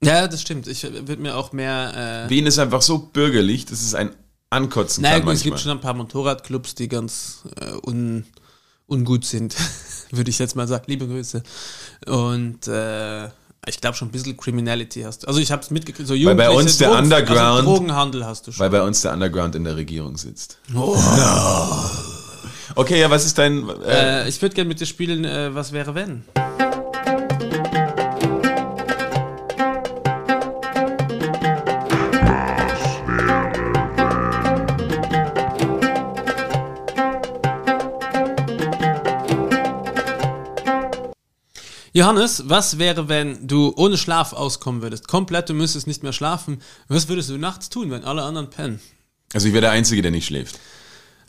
Ja, das stimmt. Ich würde mir auch mehr. Äh, Wien ist einfach so bürgerlich, dass es ein Ankotzen naja, kann gut, es gibt schon ein paar Motorradclubs, die ganz äh, un, ungut sind, würde ich jetzt mal sagen. Liebe Grüße. Und äh, ich glaube schon ein bisschen Criminality hast du. Also ich habe es mitgekriegt. So Weil bei uns der Drogen- Underground- Also Drogenhandel hast du schon. Weil bei uns der Underground in der Regierung sitzt. Oh. Okay, ja, was ist dein... Äh, Äh, ich würde gerne mit dir spielen, äh, was wäre wenn? Johannes, was wäre, wenn du ohne Schlaf auskommen würdest? Komplett, du müsstest nicht mehr schlafen. Was würdest du nachts tun, wenn alle anderen pennen? also ich wäre der Einzige, der nicht schläft.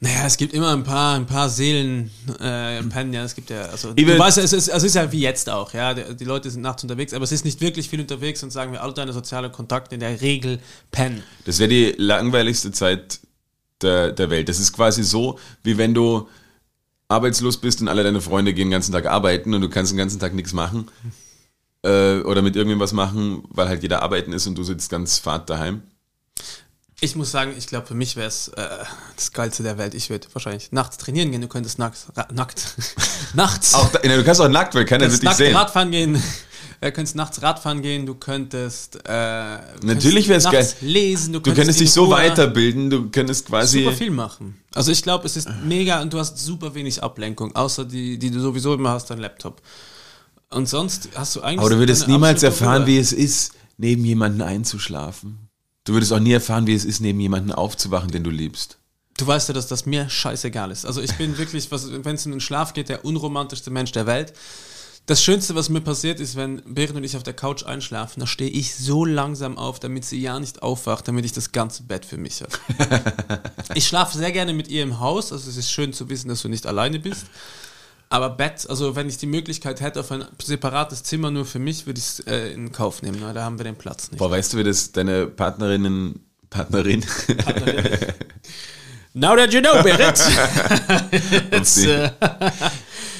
Naja, es gibt immer ein paar, ein paar Seelen äh, pennen, ja, es gibt ja, also Ich du weißt es ist, es ist ja wie jetzt auch, ja, die, die Leute sind nachts unterwegs, aber es ist nicht wirklich viel unterwegs und sagen wir, all deine sozialen Kontakte in der Regel pennen. Das wäre die langweiligste Zeit der, der Welt. Das ist quasi so, wie wenn du arbeitslos bist und alle deine Freunde gehen den ganzen Tag arbeiten und du kannst den ganzen Tag nichts machen. Äh, oder mit irgendwem was machen, weil halt jeder arbeiten ist und du sitzt ganz fad daheim. Ich muss sagen, ich glaube, für mich wäre es äh, das Geilste der Welt. Ich würde wahrscheinlich nachts trainieren gehen, du könntest nachts, ra- nackt, nachts, Auch da, du kannst auch nackt, weil keiner wird dich nackt sehen. Radfahren gehen, äh, könntest nachts Radfahren gehen, du könntest, äh, Natürlich wär's nachts geil. lesen, du Du könntest, könntest dich so weiterbilden, du könntest quasi. super viel machen. Also ich glaube, es ist mega und du hast super wenig Ablenkung, außer die, die du sowieso immer hast, dein Laptop. Und sonst hast du eigentlich. Aber du würdest niemals erfahren, Ruhe. wie es ist, neben jemanden einzuschlafen. Du würdest auch nie erfahren, wie es ist, neben jemanden aufzuwachen, den du liebst. Du weißt ja, dass das mir scheißegal ist. Also ich bin wirklich, wenn es in den Schlaf geht, der unromantischste Mensch der Welt. Das Schönste, was mir passiert, ist, wenn Berit und ich auf der Couch einschlafen, da stehe ich so langsam auf, damit sie ja nicht aufwacht, damit ich das ganze Bett für mich habe. ich schlafe sehr gerne mit ihr im Haus, also es ist schön zu wissen, dass du nicht alleine bist. Aber Bett, also wenn ich die Möglichkeit hätte auf ein separates Zimmer nur für mich, würde ich es äh, in Kauf nehmen. Na, da haben wir den Platz nicht. Boah, weißt du, wie das deine Partnerinnen, Partnerin, Now that you know, Berit. It's, Upsi.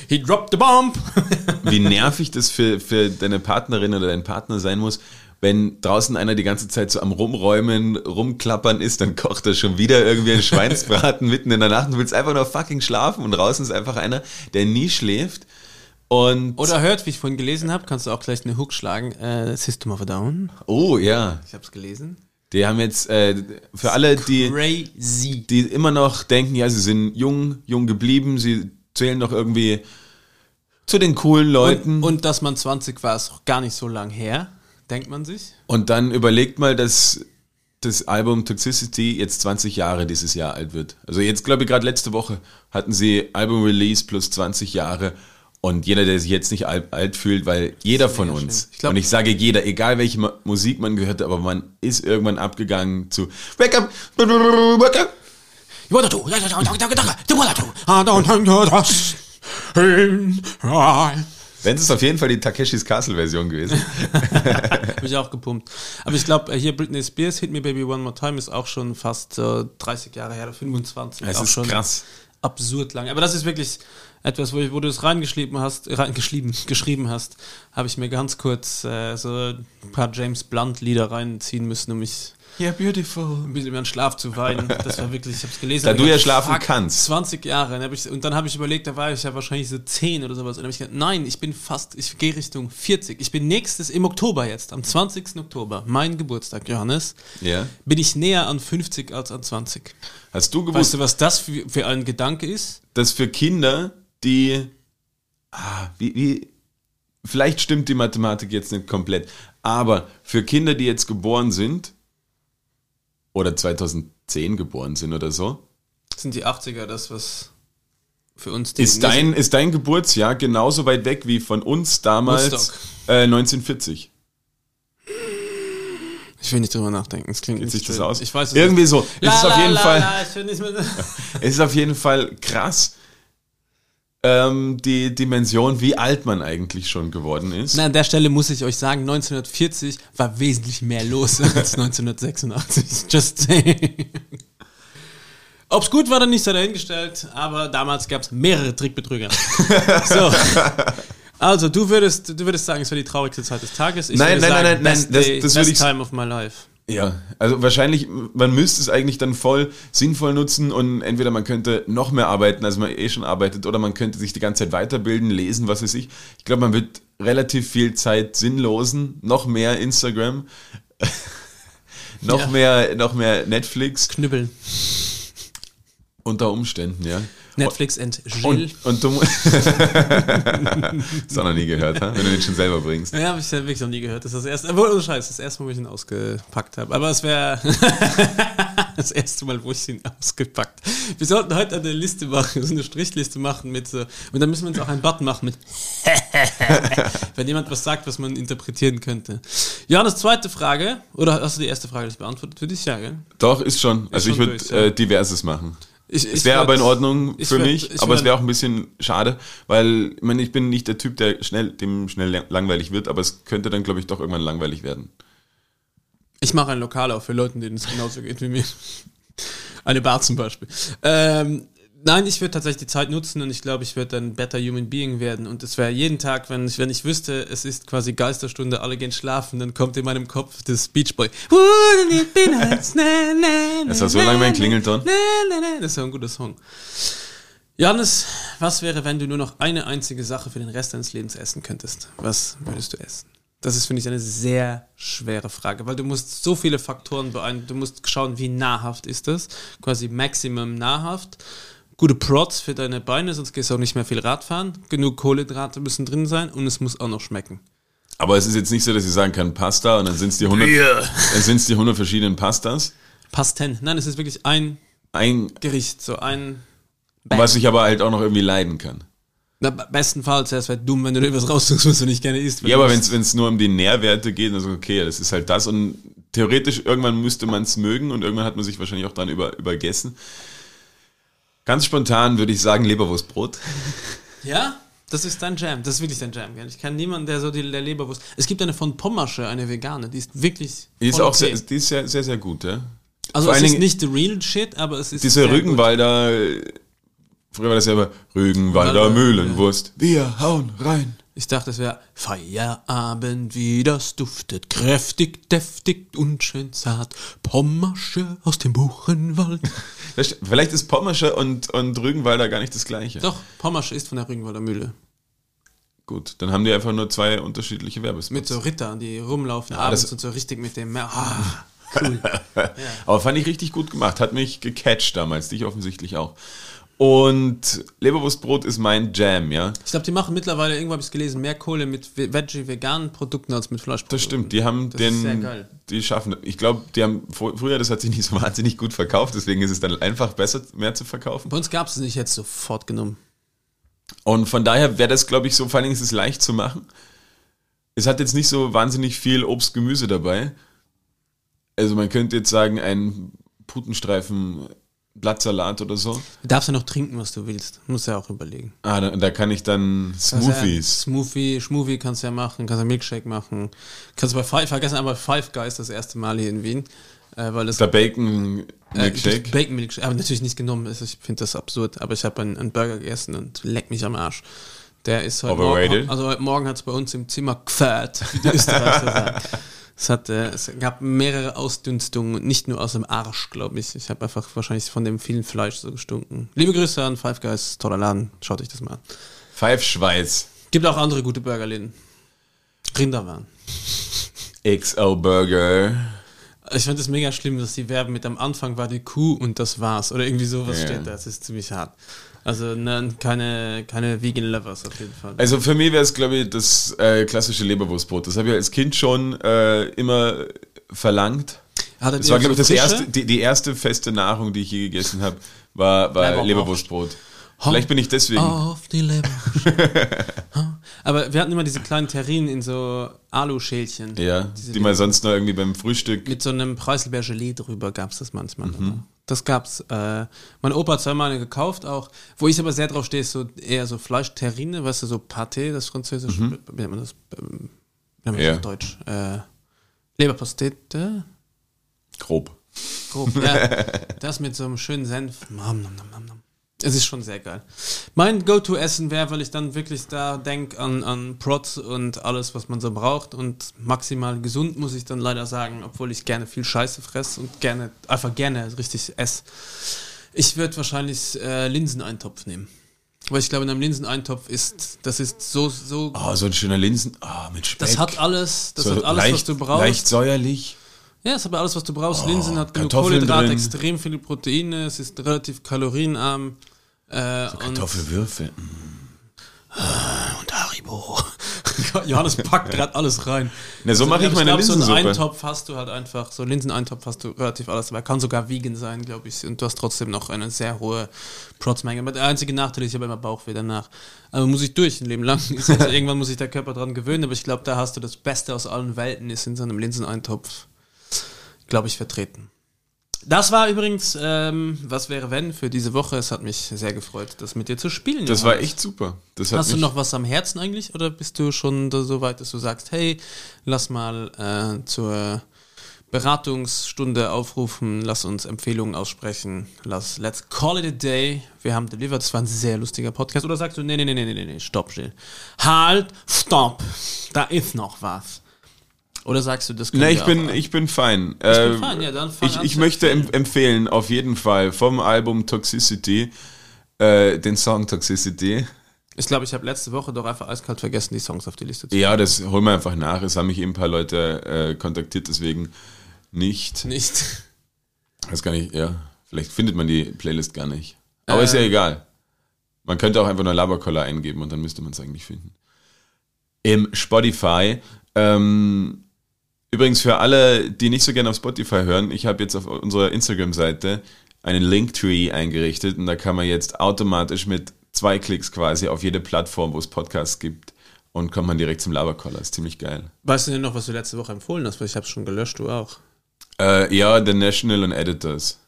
He dropped the bomb. wie nervig das für, für deine Partnerin oder dein Partner sein muss, wenn draußen einer die ganze Zeit so am Rumräumen, rumklappern ist, dann kocht er schon wieder irgendwie ein Schweinsbraten mitten in der Nacht und du willst einfach nur fucking schlafen und draußen ist einfach einer, der nie schläft und Oder hört, wie ich vorhin gelesen habe, kannst du auch gleich eine Hook schlagen. Äh, System of a Down. oh ja, Ich habe es gelesen. die haben jetzt äh, für alle, die Crazy. die immer noch denken, ja, sie sind jung, jung geblieben, sie zählen noch irgendwie zu den coolen Leuten. Und, und dass man 20 war, ist auch gar nicht so lang her, denkt man sich. Und dann überlegt mal, dass das Album Toxicity jetzt 20 Jahre dieses Jahr alt wird. Also jetzt glaube ich gerade letzte Woche hatten sie Album Release plus 20 Jahre und jeder, der sich jetzt nicht alt, alt fühlt, weil jeder von uns. Ich glaub- und ich sage jeder, egal welche Musik man gehört hat, aber man ist irgendwann abgegangen zu Wake up, wake up. Wenn es ist auf jeden Fall die Takeshis Castle Version gewesen. ich auch gepumpt. Aber ich glaube, hier Britney Spears, Hit Me Baby One More Time, ist auch schon fast äh, 30 Jahre her, oder 25. Es auch ist schon krass. absurd lang. Aber das ist wirklich etwas, wo, ich, wo du es reingeschrieben hast, reingeschrieben, geschrieben hast, habe ich mir ganz kurz äh, so ein paar James Blunt Lieder reinziehen müssen, um mich Yeah, beautiful. ein bisschen über den Schlaf zu weinen. Das war wirklich, ich habe es gelesen. Da du ja schlafen fuck, kannst. 20 Jahre. Und, hab ich, und dann habe ich überlegt, da war ich ja wahrscheinlich so 10 oder sowas. Und dann habe ich gedacht, nein, ich bin fast, ich gehe Richtung 40. Ich bin nächstes im Oktober jetzt, am 20. Oktober, mein Geburtstag, Johannes, Ja. bin ich näher an 50 als an 20. Hast du gewusst, Weißt du, was das für, für ein Gedanke ist? dass für Kinder, die, ah, wie, wie, vielleicht stimmt die Mathematik jetzt nicht komplett, aber für Kinder, die jetzt geboren sind oder 2010 geboren sind oder so, Sind die 80er das, was für uns die ist dein, ist dein Geburtsjahr genauso weit weg wie von uns damals äh, 1940. Ich will nicht drüber nachdenken. Es klingt Geht nicht sich das aus? Ich weiß es Irgendwie nicht. so. Es La, ist auf la, jeden la, Fall, la, ich will nicht mehr. es ist auf jeden Fall krass, ähm, die Dimension, wie alt man eigentlich schon geworden ist. Na, an der Stelle muss ich euch sagen, 1940 war wesentlich mehr los als 1986. Just saying. Ob's gut war, dann nicht so dahingestellt, aber damals gab's mehrere Trickbetrüger. so. Also, du würdest, du würdest sagen, es war die traurigste Zeit des Tages. Ich Nein, nein, sagen, nein, nein, best das- das würde ich- time of my life. Ja, also wahrscheinlich, man müsste es eigentlich dann voll sinnvoll nutzen und entweder man könnte noch mehr arbeiten, als man eh schon arbeitet, oder man könnte sich die ganze Zeit weiterbilden, lesen, was weiß ich. Ich glaube, man wird relativ viel Zeit sinnlosen, noch mehr Instagram, noch Ja. mehr, noch mehr Netflix Knüppeln. unter Umständen, ja. Netflix and Jill. Und, und du das auch noch nie gehört, ha? wenn du den schon selber bringst. Ja, habe ich wirklich noch nie gehört. Das ist das erste, obwohl, oh Scheiß, das erste Mal, wo ich ihn ausgepackt habe. Aber es wäre das erste Mal, wo ich ihn ausgepackt Wir sollten heute eine Liste machen, so eine Strichliste machen mit so, und dann müssen wir uns auch einen Button machen mit wenn jemand was sagt, was man interpretieren könnte. Johannes, zweite Frage, oder hast du die erste Frage nicht beantwortet? Für dich ja, gell? Doch, ist schon. Also ich schon würde durch, ja. äh, diverses machen. Ich, Es wäre aber in Ordnung für würd- mich, ich aber es wäre auch ein bisschen schade, weil ich, meine, ich bin nicht der Typ, der schnell, dem schnell lang- langweilig wird, aber es könnte dann, glaube ich, doch irgendwann langweilig werden. Ich mache ein Lokal auf für Leute, denen es genauso geht wie mir. Eine Bar zum Beispiel. Ähm, nein, ich würde tatsächlich die Zeit nutzen und ich glaube, ich würde ein better human being werden. Und es wäre jeden Tag, wenn ich, wenn ich wüsste, es ist quasi Geisterstunde, alle gehen schlafen, dann kommt in meinem Kopf das Beach Boy. Das war so lange mein Klingelton. Das ist ja ein guter Song. Johannes, was wäre, wenn du nur noch eine einzige Sache für den Rest deines Lebens essen könntest? Was würdest du essen? Das ist, finde ich, eine sehr schwere Frage, weil du musst so viele Faktoren beeinflussen. Du musst schauen, wie nahrhaft ist das. Quasi Maximum nahrhaft. Gute Prots für deine Beine, sonst gehst du auch nicht mehr viel Radfahren. Genug Kohlenhydrate müssen drin sein und es muss auch noch schmecken. Aber es ist jetzt nicht so, dass ich sagen kann Pasta und dann sind es die 100, dann sind's die 100 verschiedenen Pastas. Pasten. Nein, es ist wirklich ein Ein, Gericht, so ein. was ich aber halt auch noch irgendwie leiden kann. Na, bestenfalls, es wäre dumm, wenn du dir was raussuchst, was du nicht gerne isst. Ja, aber wenn es nur um die Nährwerte geht, also okay, das ist halt das und theoretisch irgendwann müsste man es mögen und irgendwann hat man sich wahrscheinlich auch dann über, übergessen. Ganz spontan würde ich sagen Leberwurstbrot. Ja, das ist dein Jam. Das ist wirklich dein Jam. Gell? Ich kann niemanden, der so die der Leberwurst. Es gibt eine von Pommersche, eine vegane, die ist wirklich. Die ist auch okay. sehr, die ist sehr, sehr, sehr gut, ja. Also vor es ist nicht the real shit, aber es ist. Diese Rügenwalder, früher war das ja immer Rügenwalder Walder, Mühlenwurst. Wir hauen rein. Ich dachte, es wäre Feierabend, wie das duftet, kräftig, deftig und schön zart. Pommersche aus dem Buchenwald. Vielleicht ist Pommersche und, und Rügenwalder gar nicht das gleiche. Doch, Pommersche ist von der Rügenwalder Mühle. Gut, dann haben die einfach nur zwei unterschiedliche Werbespots. Mit so Rittern, die rumlaufen Ja, abends und so richtig mit dem. Ah, cool. Aber fand ich richtig gut gemacht. Hat mich gecatcht damals, dich offensichtlich auch. Und Leberwurstbrot ist mein Jam, ja. Ich glaube, die machen mittlerweile, irgendwo habe ich es gelesen, mehr Kohle mit ve- Veggie-veganen Produkten als mit Fleischprodukten. Das stimmt, die haben Das ist sehr den, geil. die schaffen, ich glaube, die haben, fr- früher, das hat sich nicht so wahnsinnig gut verkauft, deswegen ist es dann einfach besser, mehr zu verkaufen. Bei uns gab es es nicht jetzt sofort genommen. Und von daher wäre das, glaube ich, so, vor allen Dingen ist es leicht zu machen. Es hat jetzt nicht so wahnsinnig viel Obst, Gemüse dabei. Also man könnte jetzt sagen, ein Putenstreifen Blattsalat oder so. Du darfst ja noch trinken, was du willst. Musst ja auch überlegen. Ah, da, da kann ich dann Kannst ja- Smoothies. Smoothie, Schmovie kannst du ja machen, kannst ja Milkshake machen. Kannst du bei Five, vergessen aber Five Guys das erste Mal hier in Wien. Äh, weil das Der Bacon äh, Milkshake. Bacon Milkshake, aber natürlich nicht genommen. Also Ich finde das absurd. Aber ich habe einen, einen Burger gegessen und leck mich am Arsch. Der ist heute Overrated? Morgen, also heute Morgen hat es bei uns im Zimmer gefährt, wie die Österreicher sagen. Es, hat, äh, es gab mehrere Ausdünstungen, nicht nur aus dem Arsch, glaube ich. Ich habe einfach wahrscheinlich von dem vielen Fleisch so gestunken. Liebe Grüße an Five Guys, toller Laden. Schaut euch das mal an. Five Schweiz. Gibt auch andere gute Burgerläden. Rinderwaren. XO Burger. Ich fand es mega schlimm, dass die werben mit am Anfang war die Kuh und das war's. Oder irgendwie sowas Ja. steht da. Das ist ziemlich hart. Also ne, keine, keine Vegan Lovers auf jeden Fall. Also für mich wäre es, glaube ich, das äh, klassische Leberwurstbrot. Das habe ich als Kind schon äh, immer verlangt. Hattet Das war, glaube ich, das erste, die, die erste feste Nahrung, die ich je gegessen habe, war, war Leberwurst. Leberwurstbrot. Vielleicht bin ich deswegen. Auf die Leber. Aber wir hatten immer diese kleinen Terrinen in so Aluschälchen. Ja, die man sonst noch irgendwie beim Frühstück. Mit so einem Preiselbeer-Gelee drüber gab es das manchmal. Mhm. Das gab's. Äh, mein Opa hat zweimal eine gekauft auch. Wo ich aber sehr drauf stehe, ist so eher so Fleischterrine, weißt du, so Pâté, das französische. Wie nennt man das? Ähm, Wie nennt man das Mhm. Auf Deutsch? Äh, Leberpastete. Grob. Grob, ja. Das mit so einem schönen Senf. Nom, nom, nom, nom. Es ist schon sehr geil. Mein Go-To-Essen wäre, weil ich dann wirklich da denke an, an Prots und alles, was man so braucht. Und maximal gesund, muss ich dann leider sagen, obwohl ich gerne viel Scheiße fresse und gerne, einfach gerne richtig esse. Ich würde wahrscheinlich äh, Linseneintopf nehmen. Weil ich glaube, in einem Linseneintopf ist, das ist so, so, Oh, so ein schöner Linsen. Oh, mit Speck. das hat alles, das so hat alles, leicht, was du brauchst. Leicht säuerlich. Ja, es hat alles, was du brauchst. Linsen hat genug Oh, Kohlenhydrate, extrem viele Proteine, es ist relativ kalorienarm. Äh, und, Kartoffelwürfel. und Haribo. Johannes packt gerade alles rein. Na, so mache ich meine glaub, So einen Linsensuppe. Eintopf hast du halt einfach, so einen Linseneintopf hast du relativ alles dabei. Kann sogar vegan sein, glaube ich. Und du hast trotzdem noch eine sehr hohe Protzmenge. Aber der einzige Nachteil ist, ich habe immer Bauchweh danach. Aber muss ich durch ein Leben lang. Also, irgendwann muss sich der Körper dran gewöhnen. Aber ich glaube, da hast du das Beste aus allen Welten, ist in so einem Linseneintopf, glaube ich, vertreten. Das war übrigens, ähm, was wäre wenn für diese Woche. Es hat mich sehr gefreut, das mit dir zu spielen. Das war echt super. Das Hast du noch was am Herzen eigentlich oder bist du schon so weit, dass du sagst, hey, lass mal äh, zur Beratungsstunde aufrufen, lass uns Empfehlungen aussprechen, lass let's call it a day. Wir haben delivered, das war ein sehr lustiger Podcast. Oder sagst du, nee, nee, nee, nee, nee, nee, stopp, still. Halt, stopp, da ist noch was. Oder sagst du, das können Na, ich bin, ich bin fein. bin Äh, fein, ja, dann fang ich an ich möchte empfehlen. em empfehlen, auf jeden Fall, vom Album Toxicity, äh, den Song Toxicity. Ich glaube, ich habe letzte Woche doch einfach eiskalt vergessen, die Songs auf die Liste zu Ja, das holen wir einfach nach. Es haben mich eben ein paar Leute äh, kontaktiert, deswegen nicht. Nicht. Das gar nicht, ja. Vielleicht findet man die Playlist gar nicht. Aber ist ja Ähm. egal. Man könnte auch einfach nur Labercoller eingeben und dann müsste man es eigentlich finden. Im Spotify. Ähm, übrigens für alle, die nicht so gerne auf Spotify hören, ich habe jetzt auf unserer Instagram-Seite einen Linktree eingerichtet und da kann man jetzt automatisch mit zwei Klicks quasi auf jede Plattform, wo es Podcasts gibt und kommt man direkt zum Labercoller. Ist ziemlich geil. Weißt du denn noch, was du letzte Woche empfohlen hast? Weil ich habe es schon gelöscht, du auch. Äh, ja, The National und Editors.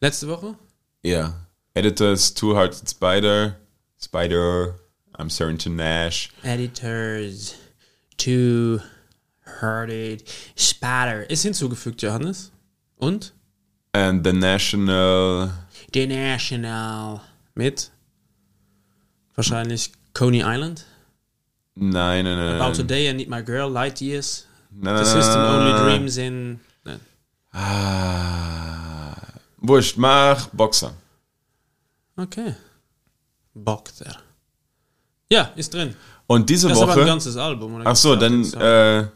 Letzte Woche? Ja. Editors, Two Hearted Spider, Spider, I'm Certain to Nash. Editors, Two Hearted Spatter. Ist hinzugefügt, Johannes. Und? And The National. The National. Mit? Wahrscheinlich Coney Island. Nein, nein, nein. About. Today, I Need My Girl, Light Years. Nein, The nein, System nein, Only nein. Dreams in... Nein. Ah. Wurscht, mach Boxer. Okay. Boxer. Ja, ist drin. Und diese Das ist aber ein Woche. ganzes Album. Oder Ach so, dann äh,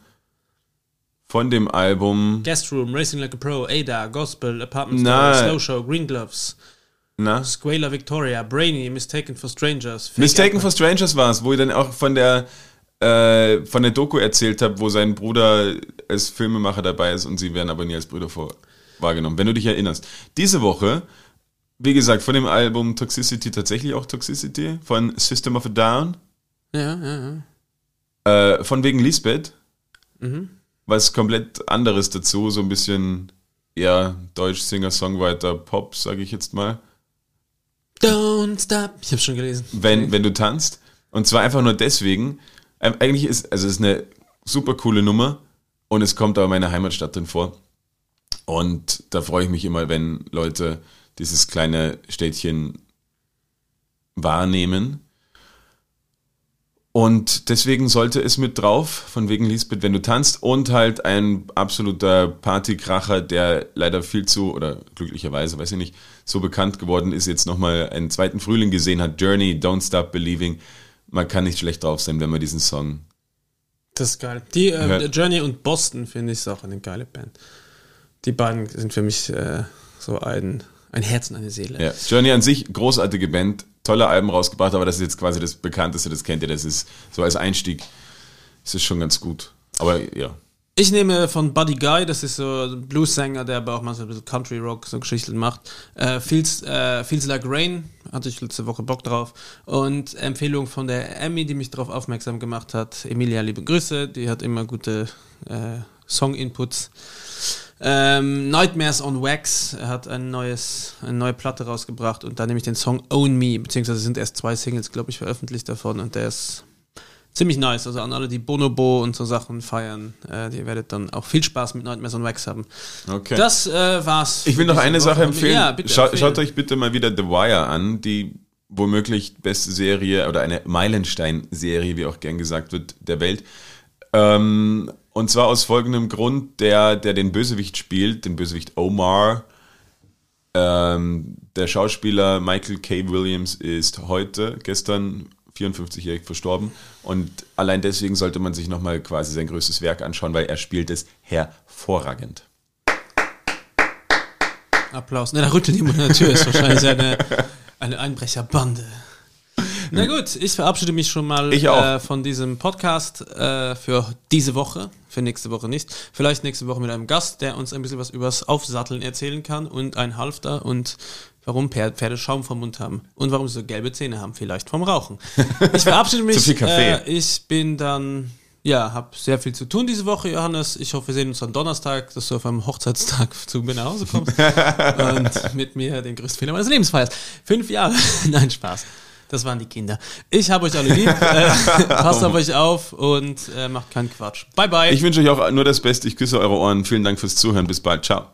von dem Album. Guest Room, Racing Like a Pro, Ada, Gospel, Apartment. Story, Slow Show, Green Gloves, Na? Squaler Victoria, Brainy, Mistaken for Strangers. Fake Mistaken Apple- for Strangers war es, wo ich dann auch von der äh, von der Doku erzählt habe, wo sein Bruder als Filmemacher dabei ist und sie werden aber nie als Brüder vor wahrgenommen, wenn du dich erinnerst. Diese Woche, wie gesagt, von dem Album Toxicity tatsächlich auch Toxicity von System of a Down, Ja, ja, ja. äh, von wegen Lisbeth, Mhm. Was komplett anderes dazu, so ein bisschen ja Deutsch Singer Songwriter Pop, sage ich jetzt mal. Don't stop. Ich hab's schon gelesen. wenn, wenn du tanzt. Und zwar einfach nur deswegen. Ähm, Eigentlich ist, also es ist eine super coole Nummer und es kommt aber meine Heimatstadt drin vor. Und da freue ich mich immer, wenn Leute dieses kleine Städtchen wahrnehmen. Und deswegen sollte es mit drauf, von wegen Lisbeth, wenn du tanzt. Und halt ein absoluter Partykracher, der leider viel zu, oder glücklicherweise, weiß ich nicht, so bekannt geworden ist, jetzt nochmal einen zweiten Frühling gesehen hat. Journey, Don't Stop Believing. Man kann nicht schlecht drauf sein, wenn man diesen Song. Das ist geil. Die äh, Journey und Boston finde ich ist auch eine geile Band. Die beiden sind für mich äh, so ein, ein Herz und eine Seele. Ja, Journey an sich, großartige Band. Tolle Alben rausgebracht, aber das ist jetzt quasi das bekannteste, das kennt ihr, das ist so als Einstieg, ist es schon ganz gut. Aber ja. Ich nehme von Buddy Guy, das ist so ein Blues-Sänger, der aber auch mal so ein bisschen Country Rock, so Geschichten macht. Äh, Feels, äh, Feels Like Rain, hatte ich letzte Woche Bock drauf. Und Empfehlung von der Emmy, die mich darauf aufmerksam gemacht hat. Emilia, liebe Grüße, die hat immer gute äh, Song-Inputs. Ähm, Nightmares on Wax hat ein neues, eine neue Platte rausgebracht und da nehme ich den Song Own Me, beziehungsweise sind erst zwei Singles, glaube ich, veröffentlicht davon und der ist ziemlich nice. Also an alle, die Bonobo und so Sachen feiern, äh, ihr werdet dann auch viel Spaß mit Nightmares on Wax haben. Okay. Das äh, war's. Ich will noch eine diese Sache Woche. empfehlen. Ja, bitte Schau, empfehlen. schaut euch bitte mal wieder The Wire an, die womöglich beste Serie oder eine Meilenstein-Serie, wie auch gern gesagt wird, der Welt. Ähm, und zwar aus folgendem Grund, der, der den Bösewicht spielt, den Bösewicht Omar, ähm, der Schauspieler Michael K. Williams ist heute, gestern 54-jährig verstorben und allein deswegen sollte man sich nochmal quasi sein größtes Werk anschauen, weil er spielt es hervorragend. Applaus. Ne, da rüttelt jemand an der Tür. Ist wahrscheinlich eine, eine Einbrecherbande. Na gut, ich verabschiede mich schon mal. Äh, von diesem Podcast äh, für diese Woche. Für nächste Woche nicht. Vielleicht nächste Woche mit einem Gast, der uns ein bisschen was übers Aufsatteln erzählen kann und ein Halfter und warum Pferde Schaum vom Mund haben und warum sie so gelbe Zähne haben, vielleicht vom Rauchen. Ich verabschiede mich. Zu viel Kaffee. Äh, ich bin dann, ja, habe sehr viel zu tun diese Woche, Johannes. Ich hoffe, wir sehen uns am Donnerstag, dass du auf einem Hochzeitstag zu mir nach Hause kommst und mit mir den größten Fehler meines Lebens feierst. Fünf Jahre. Nein, Spaß. Das waren die Kinder. Ich habe euch alle lieb. Äh, passt auf euch auf und äh, macht keinen Quatsch. Bye, bye. Ich wünsche euch auch nur das Beste. Ich küsse eure Ohren. Vielen Dank fürs Zuhören. Bis bald. Ciao.